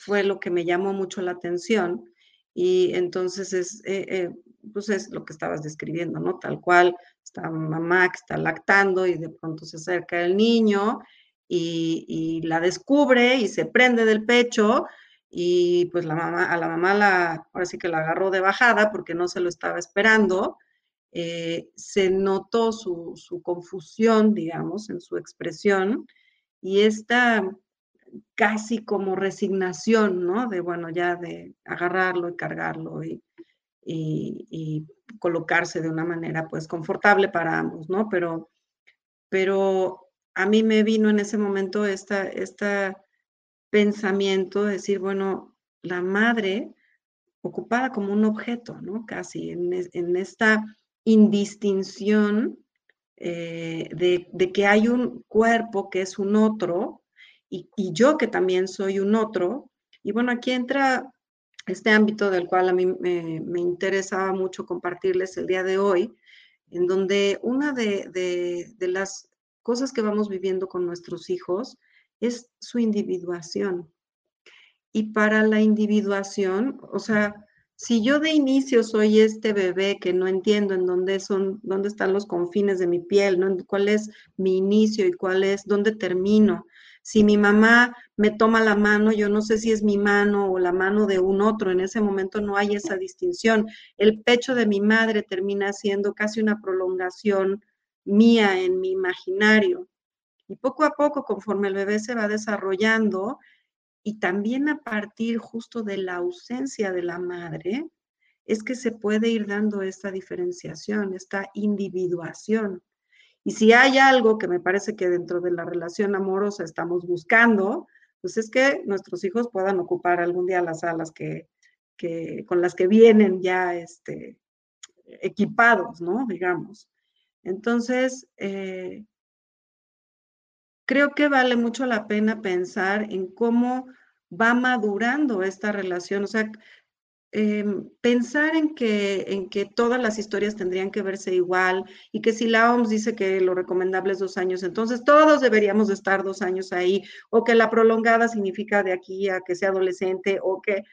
fue lo que me llamó mucho la atención y entonces es, eh, eh, pues es lo que estabas describiendo, ¿no? Tal cual, está mamá que está lactando y de pronto se acerca el niño y, la descubre y se prende del pecho y pues la mamá, a la mamá la, ahora sí que la agarró de bajada porque no se lo estaba esperando. Eh, se notó su, su, confusión, digamos, en su expresión y esta casi como resignación, ¿no? De, bueno, ya de agarrarlo y cargarlo y, colocarse de una manera, pues, confortable para ambos, ¿no? Pero, pero a mí me vino en ese momento este esta pensamiento de decir, bueno, la madre ocupada como un objeto, ¿no? Casi en, esta indistinción eh, de, que hay un cuerpo que es un otro y, yo que también soy un otro. Y bueno, aquí entra este ámbito del cual a mí me, interesaba mucho compartirles el día de hoy, en donde una de, las cosas que vamos viviendo con nuestros hijos es su individuación. Y para la individuación, o sea, si yo de inicio soy este bebé que no entiendo en dónde son, dónde están los confines de mi piel, ¿no? cuál es mi inicio y cuál es, dónde termino, si mi mamá me toma la mano, yo no sé si es mi mano o la mano de un otro, en ese momento no hay esa distinción. El pecho de mi madre termina siendo casi una prolongación mía en mi imaginario. Y poco a poco, conforme el bebé se va desarrollando, y también a partir justo de la ausencia de la madre, es que se puede ir dando esta diferenciación, esta individuación. Y si hay algo que me parece que dentro de la relación amorosa estamos buscando, pues es que nuestros hijos puedan ocupar algún día las alas que, con las que vienen ya este, equipados, ¿no? Digamos. Entonces, eh, creo que vale mucho la pena pensar en cómo va madurando esta relación, o sea, Em, pensar en que, en que todas las historias tendrían que verse igual y que si la OMS dice que lo recomendable es dos años, entonces todos deberíamos estar dos años ahí, o que la prolongada significa de aquí a que sea adolescente, o que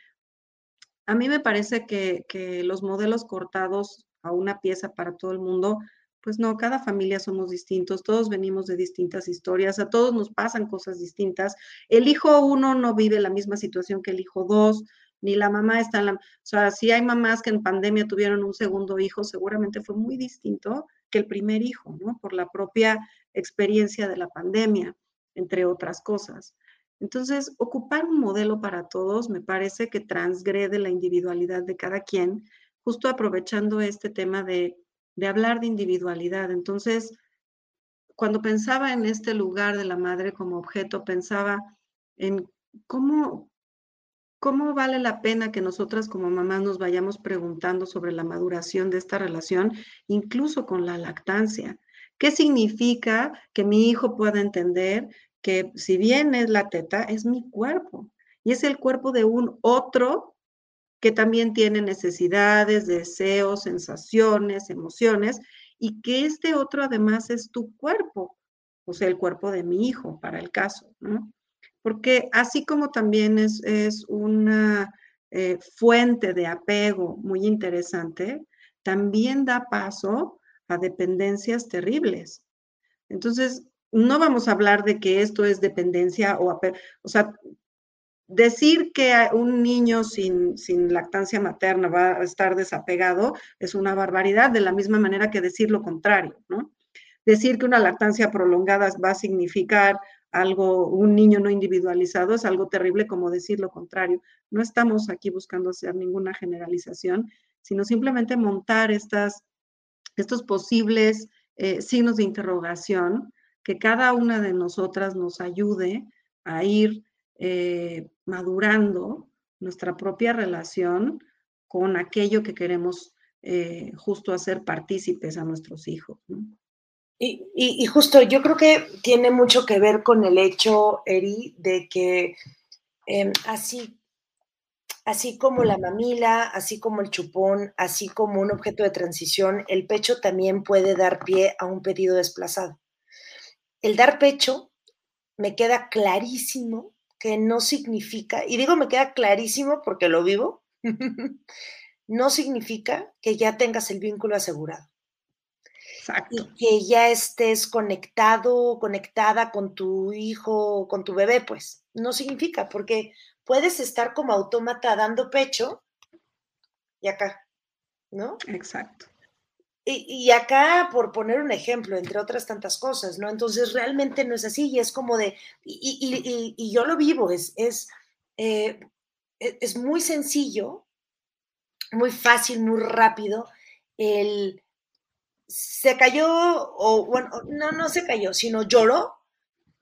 a mí me parece que, que los modelos cortados a una pieza para todo el mundo, pues no, cada familia somos distintos, todos venimos de distintas historias, a todos nos pasan cosas distintas. El hijo uno no vive la misma situación que el hijo dos, ni la mamá está en la... O sea, si hay mamás que en pandemia tuvieron un segundo hijo, seguramente fue muy distinto que el primer hijo, ¿no? Por la propia experiencia de la pandemia, entre otras cosas. Entonces, ocupar un modelo para todos me parece que transgrede la individualidad de cada quien, justo aprovechando este tema de, de hablar de individualidad. Entonces, cuando pensaba en este lugar de la madre como objeto, pensaba en cómo, ¿cómo vale la pena que nosotras como mamás nos vayamos preguntando sobre la maduración de esta relación, incluso con la lactancia? ¿Qué significa que mi hijo pueda entender que si bien es la teta, es mi cuerpo y es el cuerpo de un otro que también tiene necesidades, deseos, sensaciones, emociones, y que este otro además es tu cuerpo, o sea, el cuerpo de mi hijo, para el caso, ¿no? porque así como también es, una eh, fuente de apego muy interesante, también da paso a dependencias terribles. Entonces, no vamos a hablar de que esto es dependencia o, o sea, decir que un niño sin, sin, lactancia materna va a estar desapegado es una barbaridad, de la misma manera que decir lo contrario, ¿no? Decir que una lactancia prolongada va a significar algo, un niño no individualizado es algo terrible como decir lo contrario. No estamos aquí buscando hacer ninguna generalización, sino simplemente montar estas, estos posibles eh, signos de interrogación que cada una de nosotras nos ayude a ir eh, madurando nuestra propia relación con aquello que queremos eh, justo hacer partícipes a nuestros hijos. Y, justo yo creo que tiene mucho que ver con el hecho, Eri, de que em, así, así como la mamila, así como el chupón, así como un objeto de transición, el pecho también puede dar pie a un pedido desplazado. El dar pecho me queda clarísimo que no significa, y digo me queda clarísimo porque lo vivo, no significa que ya tengas el vínculo asegurado. Y que ya estés conectado, conectada con tu hijo, con tu bebé, pues no significa, porque puedes estar como autómata dando pecho y acá, ¿no? Exacto. Y, acá, por poner un ejemplo, entre otras tantas cosas, ¿no? Entonces, realmente no es así y es como de, y, yo lo vivo, es, es, eh, e, es muy sencillo, muy fácil, muy rápido el se cayó, o bueno, no, no se cayó, sino lloró,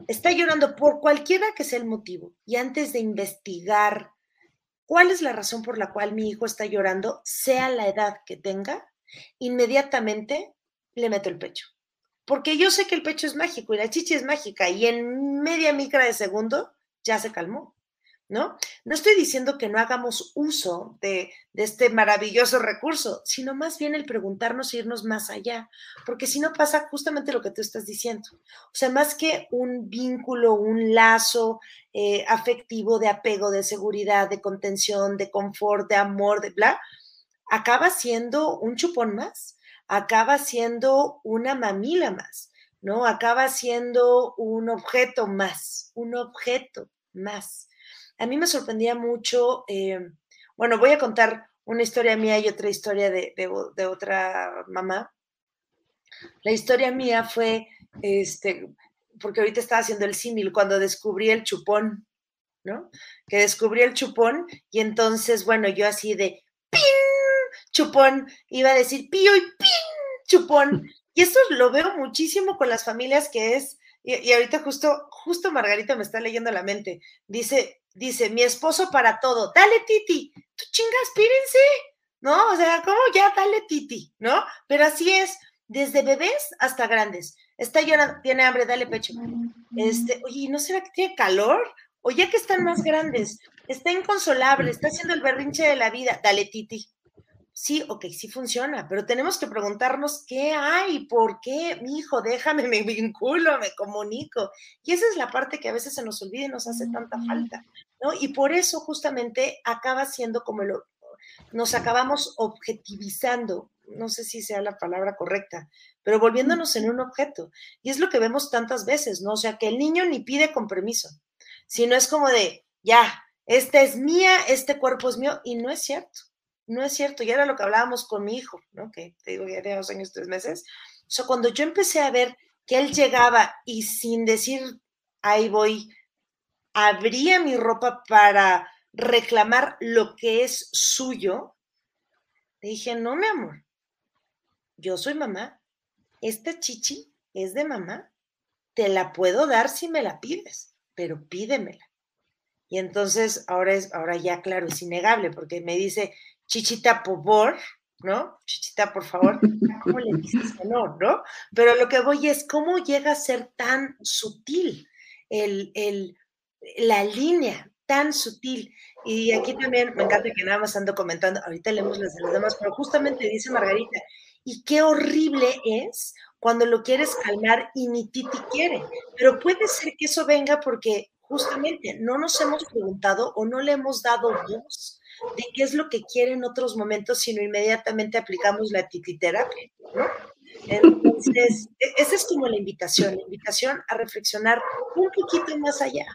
está llorando por cualquiera que sea el motivo. Y antes de investigar cuál es la razón por la cual mi hijo está llorando, sea la edad que tenga, inmediatamente le meto el pecho. Porque yo sé que el pecho es mágico y la chichi es mágica y en media micra de segundo ya se calmó. ¿no? No estoy diciendo que no hagamos uso de, este maravilloso recurso, sino más bien el preguntarnos e irnos más allá, porque si no pasa justamente lo que tú estás diciendo. O sea, más que un vínculo, un lazo eh, afectivo de apego, de seguridad, de contención, de confort, de amor, de bla, acaba siendo un chupón más, acaba siendo una mamila más. ¿no? Acaba siendo un objeto más, un objeto más a mí me sorprendía mucho, eh, bueno, voy a contar una historia mía y otra historia de, otra mamá. La historia mía fue, este, porque ahorita estaba haciendo el símil, cuando descubrí el chupón, ¿no? Que descubrí el chupón y entonces, bueno, yo así de. Chupón, iba a decir pío y ¡pin! Chupón. Y esto lo veo muchísimo con las familias que es, y, ahorita justo, justo Margarita me está leyendo la mente, dice, dice, mi esposo para todo, dale Titi, tú chingas, pírense, ¿no? O sea, ¿cómo ya dale Titi, ¿no? Pero así es, desde bebés hasta grandes. Está llorando, tiene hambre, dale pecho. Este, oye, ¿no será que tiene calor? O ya que están más grandes, está inconsolable, está haciendo el berrinche de la vida, dale Titi sí, ok, sí funciona, pero tenemos que preguntarnos qué hay, por qué, mi hijo, déjame, me vinculo, me comunico. Y esa es la parte que a veces se nos olvida y nos hace tanta falta, ¿no? Y por eso justamente acaba siendo como lo, nos acabamos objetivizando, no sé si sea la palabra correcta, pero volviéndonos en un objeto. Y es lo que vemos tantas veces, ¿no? O sea, que el niño ni pide con permiso, sino es como de, ya, esta es mía, este cuerpo es mío, y no es cierto no es cierto, y era lo que hablábamos con mi hijo, ¿no? Que te digo, ya tenía dos años, tres meses. O sea, cuando yo empecé a ver que él llegaba y sin decir, ahí voy, abría mi ropa para reclamar lo que es suyo, le dije, no, mi amor, yo soy mamá, esta chichi es de mamá, te la puedo dar si me la pides, pero pídemela. Y entonces ahora es, ahora ya claro, es innegable, porque me dice, chichita, por favor, ¿no? Chichita, por favor, ¿cómo le dices no, no? Pero lo que voy es, ¿cómo llega a ser tan sutil el, el, la línea, tan sutil? Y aquí también me encanta que nada más ando comentando, ahorita leemos las de los demás, pero justamente dice Margarita, y qué horrible es cuando lo quieres calmar y ni Titi quiere. Pero puede ser que eso venga porque justamente no nos hemos preguntado o no le hemos dado voz de qué es lo que quiere en otros momentos, sino inmediatamente aplicamos la tititerapia, ¿no? Entonces, e-, esa es como la invitación, la invitación a reflexionar un poquito más allá.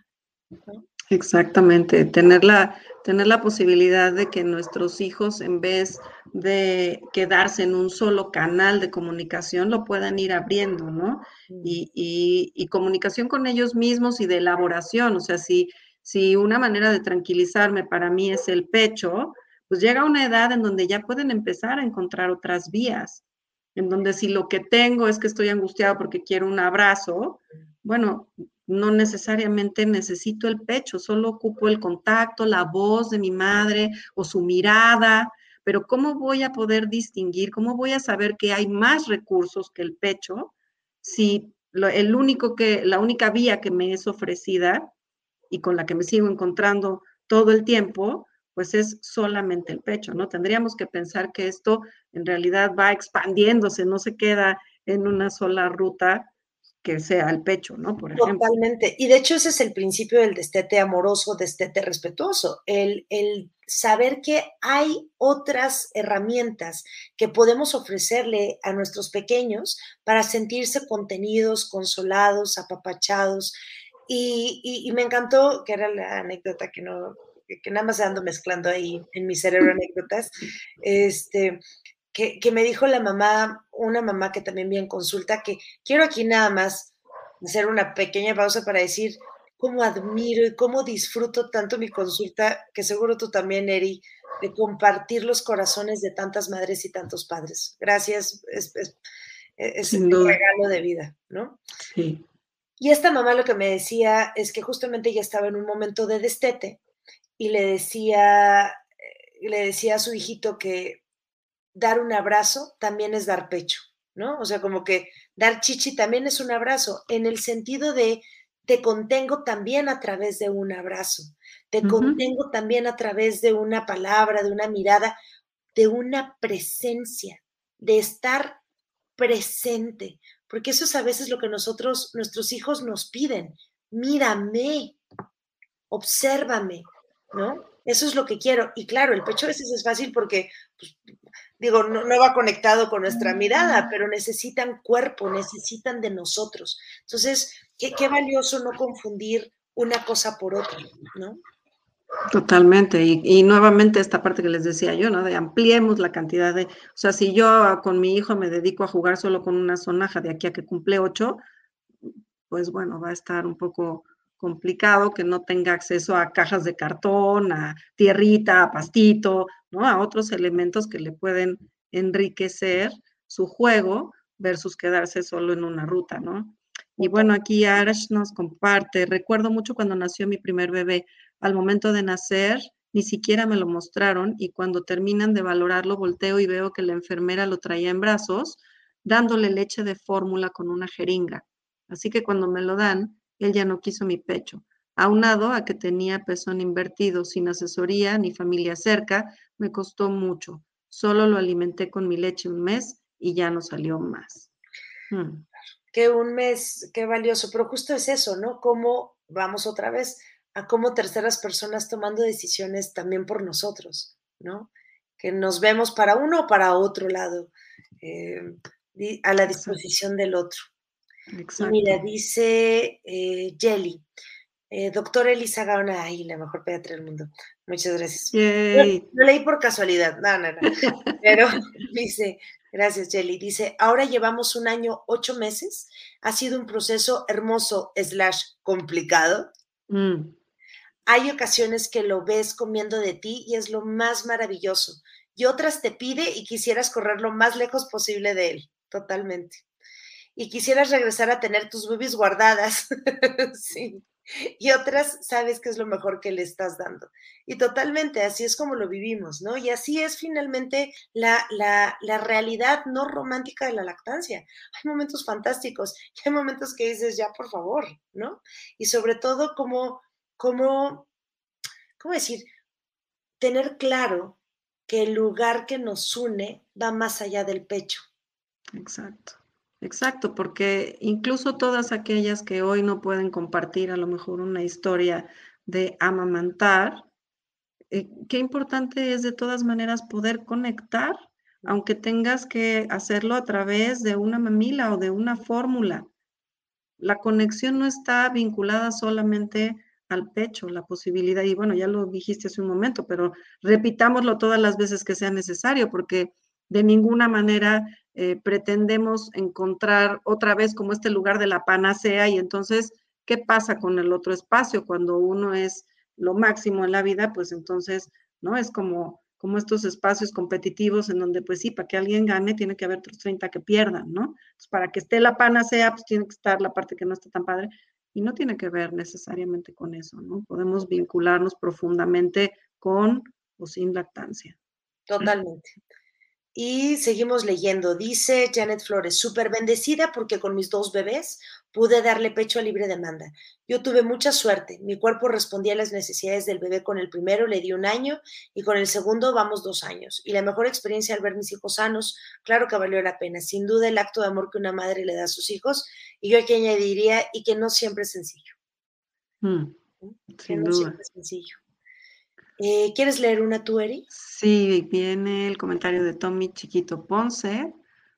Exactamente, tener la, tener la posibilidad de que nuestros hijos, en vez de quedarse en un solo canal de comunicación, lo puedan ir abriendo, ¿no? Y, y, y comunicación con ellos mismos y de elaboración, o sea, si si una manera de tranquilizarme para mí es el pecho, pues llega una edad en donde ya pueden empezar a encontrar otras vías, en donde si lo que tengo es que estoy angustiado porque quiero un abrazo, bueno, no necesariamente necesito el pecho, solo ocupo el contacto, la voz de mi madre o su mirada, pero ¿cómo voy a poder distinguir, cómo voy a saber que hay más recursos que el pecho si el único que, la única vía que me es ofrecida y con la que me sigo encontrando todo el tiempo, pues es solamente el pecho, ¿no? Tendríamos que pensar que esto en realidad va expandiéndose, no se queda en una sola ruta que sea el pecho, ¿no? Por ejemplo. Totalmente. Y de hecho ese es el principio del destete amoroso, destete respetuoso, el, el saber que hay otras herramientas que podemos ofrecerle a nuestros pequeños para sentirse contenidos, consolados, apapachados, y, me encantó, que era la anécdota que no, que nada más ando mezclando ahí en mi cerebro anécdotas, este, que, que, me dijo la mamá, una mamá que también vi en consulta, que quiero aquí nada más hacer una pequeña pausa para decir cómo admiro y cómo disfruto tanto mi consulta, que seguro tú también, Eri, de compartir los corazones de tantas madres y tantos padres. Gracias, es, es, es un regalo de vida, ¿no? Sí. Y esta mamá lo que me decía es que justamente ella estaba en un momento de destete y le decía, eh, le decía a su hijito que dar un abrazo también es dar pecho, ¿no? O sea, como que dar chichi también es un abrazo, en el sentido de te contengo también a través de un abrazo, te contengo también a través de una palabra, de una mirada, de una presencia, de estar presente, porque eso es a veces lo que nosotros, nuestros hijos nos piden, mírame, obsérvame, ¿no? Eso es lo que quiero. Y claro, el pecho a veces es fácil porque, pues, digo, no, no, va conectado con nuestra mirada, pero necesitan cuerpo, necesitan de nosotros. Entonces, qué, qué valioso no confundir una cosa por otra, ¿no? Totalmente. Y, y, nuevamente esta parte que les decía yo, ¿no? De ampliemos la cantidad de, o sea, si yo con mi hijo me dedico a jugar solo con una sonaja de aquí a que cumple ocho, pues bueno, va a estar un poco complicado que no tenga acceso a cajas de cartón, a tierrita, a pastito, ¿no? A otros elementos que le pueden enriquecer su juego versus quedarse solo en una ruta, ¿no? Y bueno, aquí Arash nos comparte, recuerdo mucho cuando nació mi primer bebé, al momento de nacer ni siquiera me lo mostraron y cuando terminan de valorarlo volteo y veo que la enfermera lo traía en brazos dándole leche de fórmula con una jeringa. Así que cuando me lo dan, él ya no quiso mi pecho. Aunado a que tenía pezón invertido, sin asesoría ni familia cerca, me costó mucho. Solo lo alimenté con mi leche un mes y ya no salió más. Hmm. Qué un mes, qué valioso, pero justo es eso, ¿no? Cómo vamos otra vez a cómo terceras personas tomando decisiones también por nosotros, ¿no? Que nos vemos para uno o para otro lado, eh, a la disposición del otro. mira, dice eh, Jelly, eh, doctora Elisa Gaona, ay, la mejor pediatra del mundo. Muchas gracias. Lo, leí por casualidad, no, no, no. Pero dice, gracias Jelly, dice, ahora llevamos un año, ocho meses. Ha sido un proceso hermoso, slash, complicado. Mm. Hay ocasiones que lo ves comiendo de ti y es lo más maravilloso. Y otras te pide y quisieras correr lo más lejos posible de él, totalmente. Y quisieras regresar a tener tus boobies guardadas. sí. Y otras sabes que es lo mejor que le estás dando. Y totalmente, así es como lo vivimos, ¿no? Y así es finalmente la, la, la realidad no romántica de la lactancia. Hay momentos fantásticos y hay momentos que dices, ya, por favor, ¿no? Y sobre todo como cómo, ¿cómo decir? Tener claro que el lugar que nos une va más allá del pecho. Exacto, exacto, porque incluso todas aquellas que hoy no pueden compartir a lo mejor una historia de amamantar, eh, qué importante es de todas maneras poder conectar, aunque tengas que hacerlo a través de una mamila o de una fórmula. La conexión no está vinculada solamente al pecho la posibilidad, y bueno, ya lo dijiste hace un momento, pero repitámoslo todas las veces que sea necesario, porque de ninguna manera eh, pretendemos encontrar otra vez como este lugar de la panacea y entonces, ¿qué pasa con el otro espacio? Cuando uno es lo máximo en la vida, pues entonces, ¿no? Es como, como estos espacios competitivos en donde, pues sí, para que alguien gane, tiene que haber otros 30 que pierdan, ¿no? para que esté la panacea, pues tiene que estar la parte que no está tan padre. Y no tiene que ver necesariamente con eso, ¿no? Podemos vincularnos profundamente con o sin lactancia. Totalmente. Y seguimos leyendo. Dice Janet Flores, súper bendecida porque con mis dos bebés pude darle pecho a libre demanda. Yo tuve mucha suerte. Mi cuerpo respondía a las necesidades del bebé con el primero, le di un año y con el segundo vamos dos años. Y la mejor experiencia al ver mis hijos sanos, claro que valió la pena. Sin duda el acto de amor que una madre le da a sus hijos. Y yo aquí añadiría, y que no siempre es sencillo. Mm, que no siempre es sencillo. Eh, ¿Quieres leer una tú, Eri? Sí, viene el comentario de Tommy Chiquito Ponce.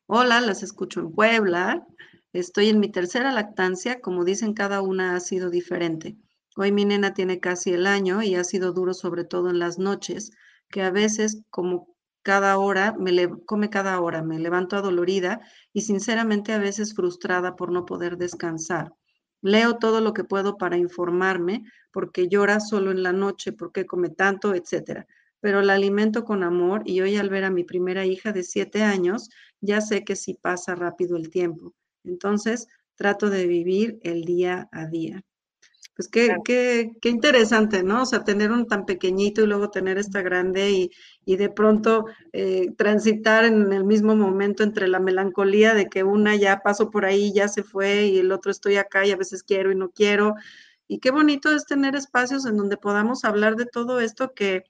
Hola, las escucho en Puebla. Estoy en mi tercera lactancia, como dicen, cada una ha sido diferente. Hoy mi nena tiene casi el año y ha sido duro sobre todo en las noches, que a veces como cada hora, me come cada hora, me levanto adolorida y sinceramente a veces frustrada por no poder descansar. Leo todo lo que puedo para informarme, porque llora solo en la noche, porque come tanto, etcétera. Pero la alimento con amor y hoy al ver a mi primera hija de siete años, ya sé que sí pasa rápido el tiempo. Entonces, trato de vivir el día a día. Pues qué, qué, qué, interesante, ¿no? O sea, tener un tan pequeñito y luego tener esta grande y, y de pronto eh, transitar en el mismo momento entre la melancolía de que una ya pasó por ahí, ya se fue y el otro estoy acá y a veces quiero y no quiero. Y qué bonito es tener espacios en donde podamos hablar de todo esto que,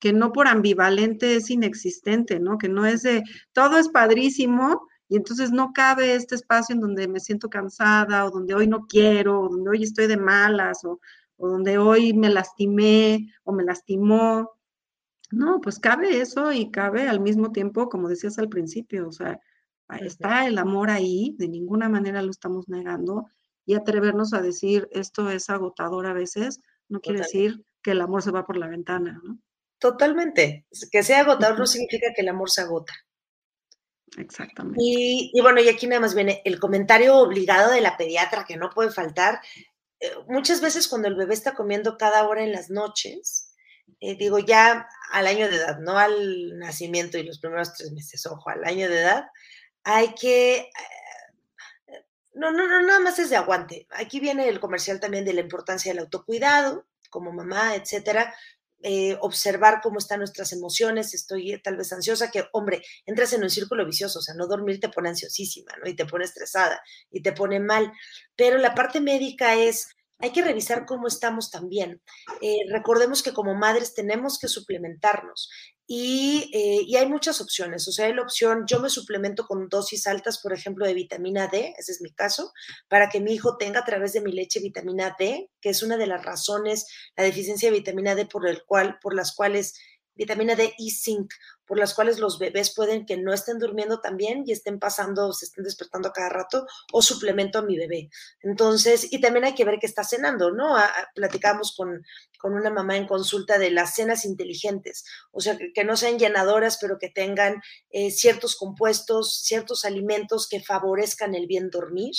que no por ambivalente es inexistente, ¿no? Que no es de todo es padrísimo, y entonces no cabe este espacio en donde me siento cansada o donde hoy no quiero o donde hoy estoy de malas o, donde hoy me lastimé o me lastimó. No, pues cabe eso y cabe al mismo tiempo, como decías al principio, o sea, está el amor ahí, de ninguna manera lo estamos negando y atrevernos a decir esto es agotador a veces, no quiere decir que el amor se va por la ventana, ¿no? Totalmente. Que sea agotador no significa que el amor se agota. Exactamente. Y, bueno, y aquí nada más viene el comentario obligado de la pediatra que no puede faltar. Eh, muchas veces cuando el bebé está comiendo cada hora en las noches, eh, digo ya al año de edad, no al nacimiento y los primeros tres meses, ojo, al año de edad, hay que... Eh, no, no, no, nada más es de aguante. Aquí viene el comercial también de la importancia del autocuidado, como mamá, etcétera, eh, observar cómo están nuestras emociones, estoy tal vez ansiosa, que hombre, entras en un círculo vicioso, o sea, no dormir te pone ansiosísima, ¿no? Y te pone estresada y te pone mal. Pero la parte médica es hay que revisar cómo estamos también. Eh, recordemos que como madres tenemos que suplementarnos y, eh, y, hay muchas opciones. O sea, hay la opción, yo me suplemento con dosis altas, por ejemplo, de vitamina D, ese es mi caso, para que mi hijo tenga a través de mi leche vitamina D, que es una de las razones, la deficiencia de vitamina D por, el cual, por las cuales vitamina D y zinc, por las cuales los bebés pueden que no estén durmiendo también y estén pasando, se estén despertando a cada rato, o suplemento a mi bebé. Entonces, y también hay que ver qué está cenando, ¿no? platicamos con, con, una mamá en consulta de las cenas inteligentes, o sea, que, no sean llenadoras, pero que tengan eh, ciertos compuestos, ciertos alimentos que favorezcan el bien dormir.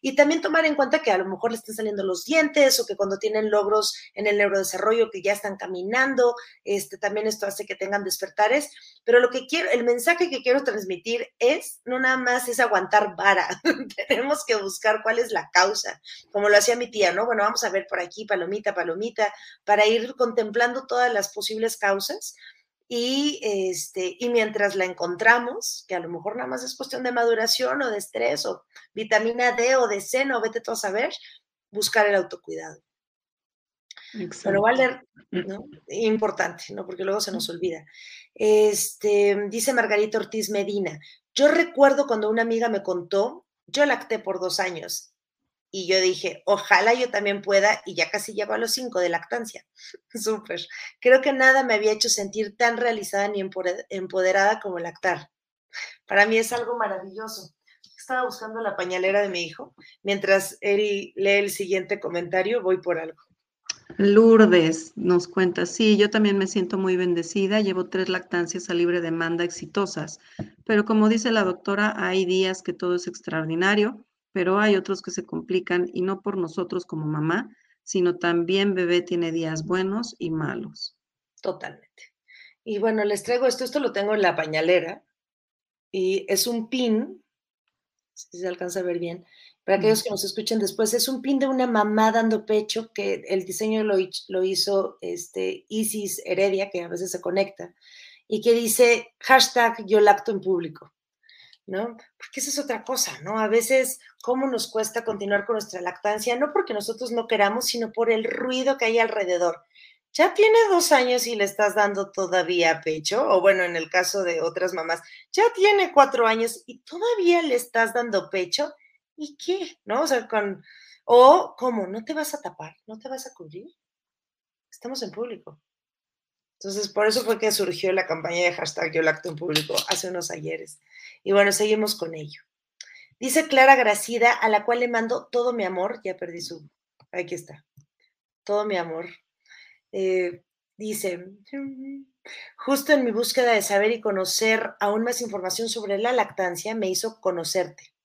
Y también tomar en cuenta que a lo mejor le están saliendo los dientes o que cuando tienen logros en el neurodesarrollo que ya están caminando, este, también esto hace que tengan despertares. Pero lo que quiero, el mensaje que quiero transmitir es, no nada más es aguantar vara, tenemos que buscar cuál es la causa, como lo hacía mi tía, ¿no? Bueno, vamos a ver por aquí, palomita, palomita, para ir contemplando todas las posibles causas y, este, y mientras la encontramos, que a lo mejor nada más es cuestión de maduración o de estrés o vitamina D o de seno, vete tú a saber, buscar el autocuidado. Pero vale, ¿no? Importante, ¿no? Porque luego se nos olvida. Este, dice Margarita Ortiz Medina, yo recuerdo cuando una amiga me contó, yo lacté por dos años y yo dije, ojalá yo también pueda, y ya casi llevo a los cinco de lactancia. Súper. Creo que nada me había hecho sentir tan realizada ni empoderada como lactar. Para mí es algo maravilloso. Estaba buscando la pañalera de mi hijo. Mientras Eri lee el siguiente comentario, voy por algo. Lourdes nos cuenta, sí, yo también me siento muy bendecida, llevo tres lactancias a libre demanda exitosas, pero como dice la doctora, hay días que todo es extraordinario pero hay otros que se complican y no por nosotros como mamá, sino también bebé tiene días buenos y malos. Totalmente. Y bueno, les traigo esto, esto lo tengo en la pañalera y es un pin, si se alcanza a ver bien, para aquellos que nos escuchen después, es un pin de una mamá dando pecho que el diseño lo, lo hizo este, Isis Heredia, que a veces se conecta, y que dice hashtag yo lacto en público. ¿no? Porque esa es otra cosa, ¿no? A veces, ¿cómo nos cuesta continuar con nuestra lactancia? No porque nosotros no queramos, sino por el ruido que hay alrededor. Ya tiene dos años y le estás dando todavía pecho, o bueno, en el caso de otras mamás, ya tiene cuatro años y todavía le estás dando pecho. ¿Y qué? ¿No? O sea, con, o ¿cómo? ¿No te vas a tapar? ¿No te vas a cubrir? Estamos en público. Entonces, por eso fue que surgió la campaña de hashtag Yo Lacto en Público hace unos ayeres. Y bueno, seguimos con ello. Dice Clara Gracida, a la cual le mando todo mi amor. Ya perdí su. Aquí está. Todo mi amor. Eh, dice, justo en mi búsqueda de saber y conocer aún más información sobre la lactancia, me hizo conocerte.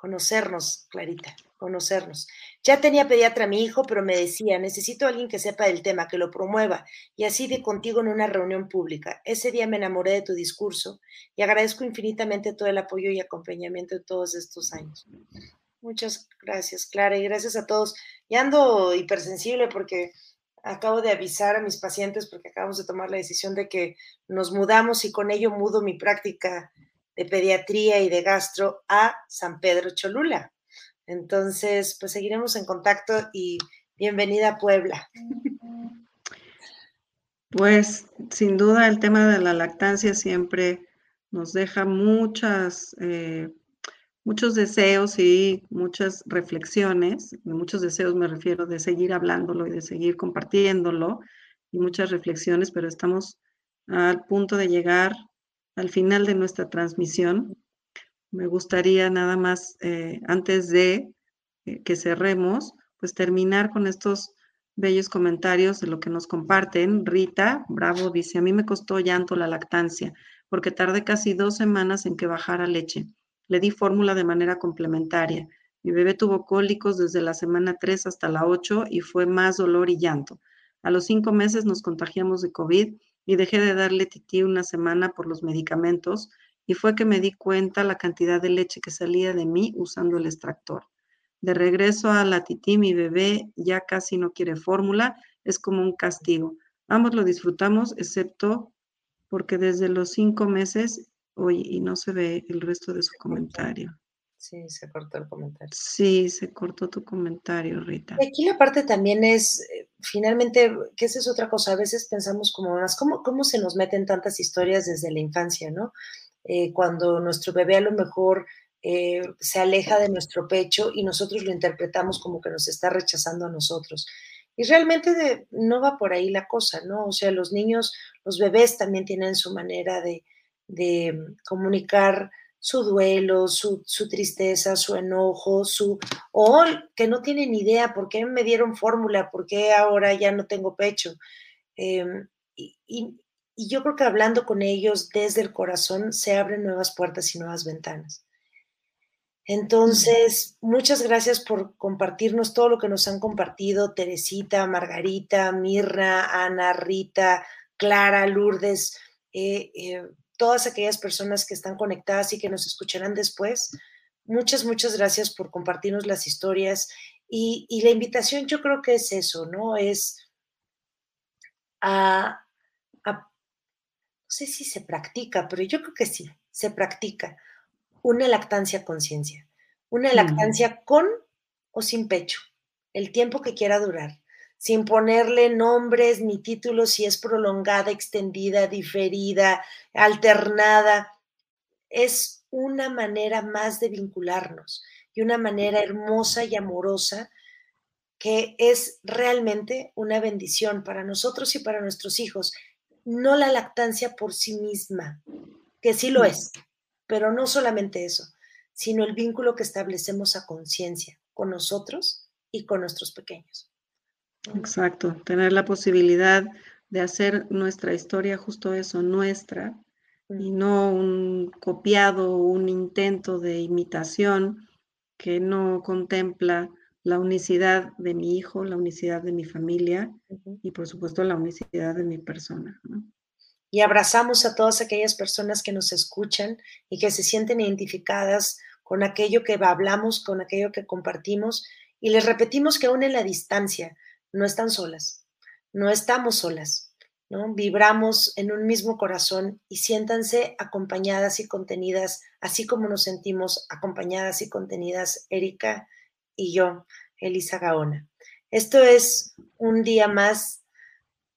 Conocernos, Clarita conocernos. Ya tenía pediatra a mi hijo, pero me decía, necesito a alguien que sepa del tema, que lo promueva, y así de contigo en una reunión pública. Ese día me enamoré de tu discurso y agradezco infinitamente todo el apoyo y acompañamiento de todos estos años. Muchas gracias, Clara, y gracias a todos. y ando hipersensible porque acabo de avisar a mis pacientes porque acabamos de tomar la decisión de que nos mudamos y con ello mudo mi práctica de pediatría y de gastro a San Pedro Cholula. Entonces, pues seguiremos en contacto y bienvenida a Puebla. Pues sin duda el tema de la lactancia siempre nos deja muchas, eh, muchos deseos y muchas reflexiones. muchos deseos me refiero de seguir hablándolo y de seguir compartiéndolo y muchas reflexiones, pero estamos al punto de llegar al final de nuestra transmisión. Me gustaría nada más, eh, antes de eh, que cerremos, pues terminar con estos bellos comentarios de lo que nos comparten. Rita, bravo, dice, a mí me costó llanto la lactancia porque tardé casi dos semanas en que bajara leche. Le di fórmula de manera complementaria. Mi bebé tuvo cólicos desde la semana 3 hasta la 8 y fue más dolor y llanto. A los cinco meses nos contagiamos de COVID y dejé de darle tití una semana por los medicamentos y fue que me di cuenta la cantidad de leche que salía de mí usando el extractor. De regreso a la tití, mi bebé ya casi no quiere fórmula, es como un castigo. Ambos lo disfrutamos, excepto porque desde los cinco meses, oye, y no se ve el resto de su comentario. Sí, se cortó el comentario. Sí, se cortó tu comentario, Rita. Aquí la parte también es, eh, finalmente, que esa es otra cosa, a veces pensamos como más, ¿cómo, cómo se nos meten tantas historias desde la infancia, no? Eh, cuando nuestro bebé a lo mejor eh, se aleja de nuestro pecho y nosotros lo interpretamos como que nos está rechazando a nosotros. Y realmente no va por ahí la cosa, ¿no? O sea, los niños, los bebés también tienen su manera de, comunicar su duelo, su, tristeza, su enojo, su o que no tienen idea por qué me dieron fórmula, por qué ahora ya no tengo pecho. Em, y, yo creo que hablando con ellos desde el corazón se abren nuevas puertas y nuevas ventanas. Entonces, muchas gracias por compartirnos todo lo que nos han compartido Teresita, Margarita, Mirna, Ana, Rita, Clara, Lourdes, eh, eh, todas aquellas personas que están conectadas y que nos escucharán después. Muchas, muchas gracias por compartirnos las historias y, la invitación yo creo que es eso, ¿no? Es a, no sé si se practica, pero yo creo que sí, se practica una lactancia conciencia. Una mm. lactancia con o sin pecho, el tiempo que quiera durar, sin ponerle nombres ni títulos si es prolongada, extendida, diferida, alternada. Es una manera más de vincularnos y una manera hermosa y amorosa que es realmente una bendición para nosotros y para nuestros hijos. No la lactancia por sí misma, que sí lo mm. es, pero no solamente eso, sino el vínculo que establecemos a conciencia con nosotros y con nuestros pequeños. Exacto, tener la posibilidad de hacer nuestra historia justo eso, nuestra, y no un copiado o un intento de imitación que no contempla la unicidad de mi hijo, la unicidad de mi familia y por supuesto la unicidad de mi persona. ¿no? y abrazamos a todas aquellas personas que nos escuchan y que se sienten identificadas con aquello que hablamos, con aquello que compartimos y les repetimos que aún en la distancia no están solas, no estamos solas, ¿no? Vibramos en un mismo corazón y siéntanse acompañadas y contenidas, así como nos sentimos acompañadas y contenidas Erika y yo, Elisa Gaona. Esto es un día más,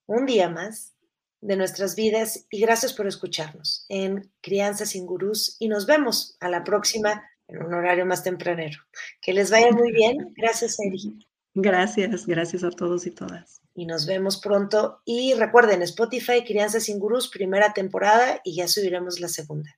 un día más de nuestras vidas y gracias por escucharnos en Crianza sin Gurús y nos vemos a la próxima en un horario más tempranero. Que les vaya muy bien. Gracias, Eri. Gracias, gracias a todos y todas. Y nos vemos pronto. Y recuerden, Spotify, Crianza sin Gurús, primera temporada y ya subiremos la segunda.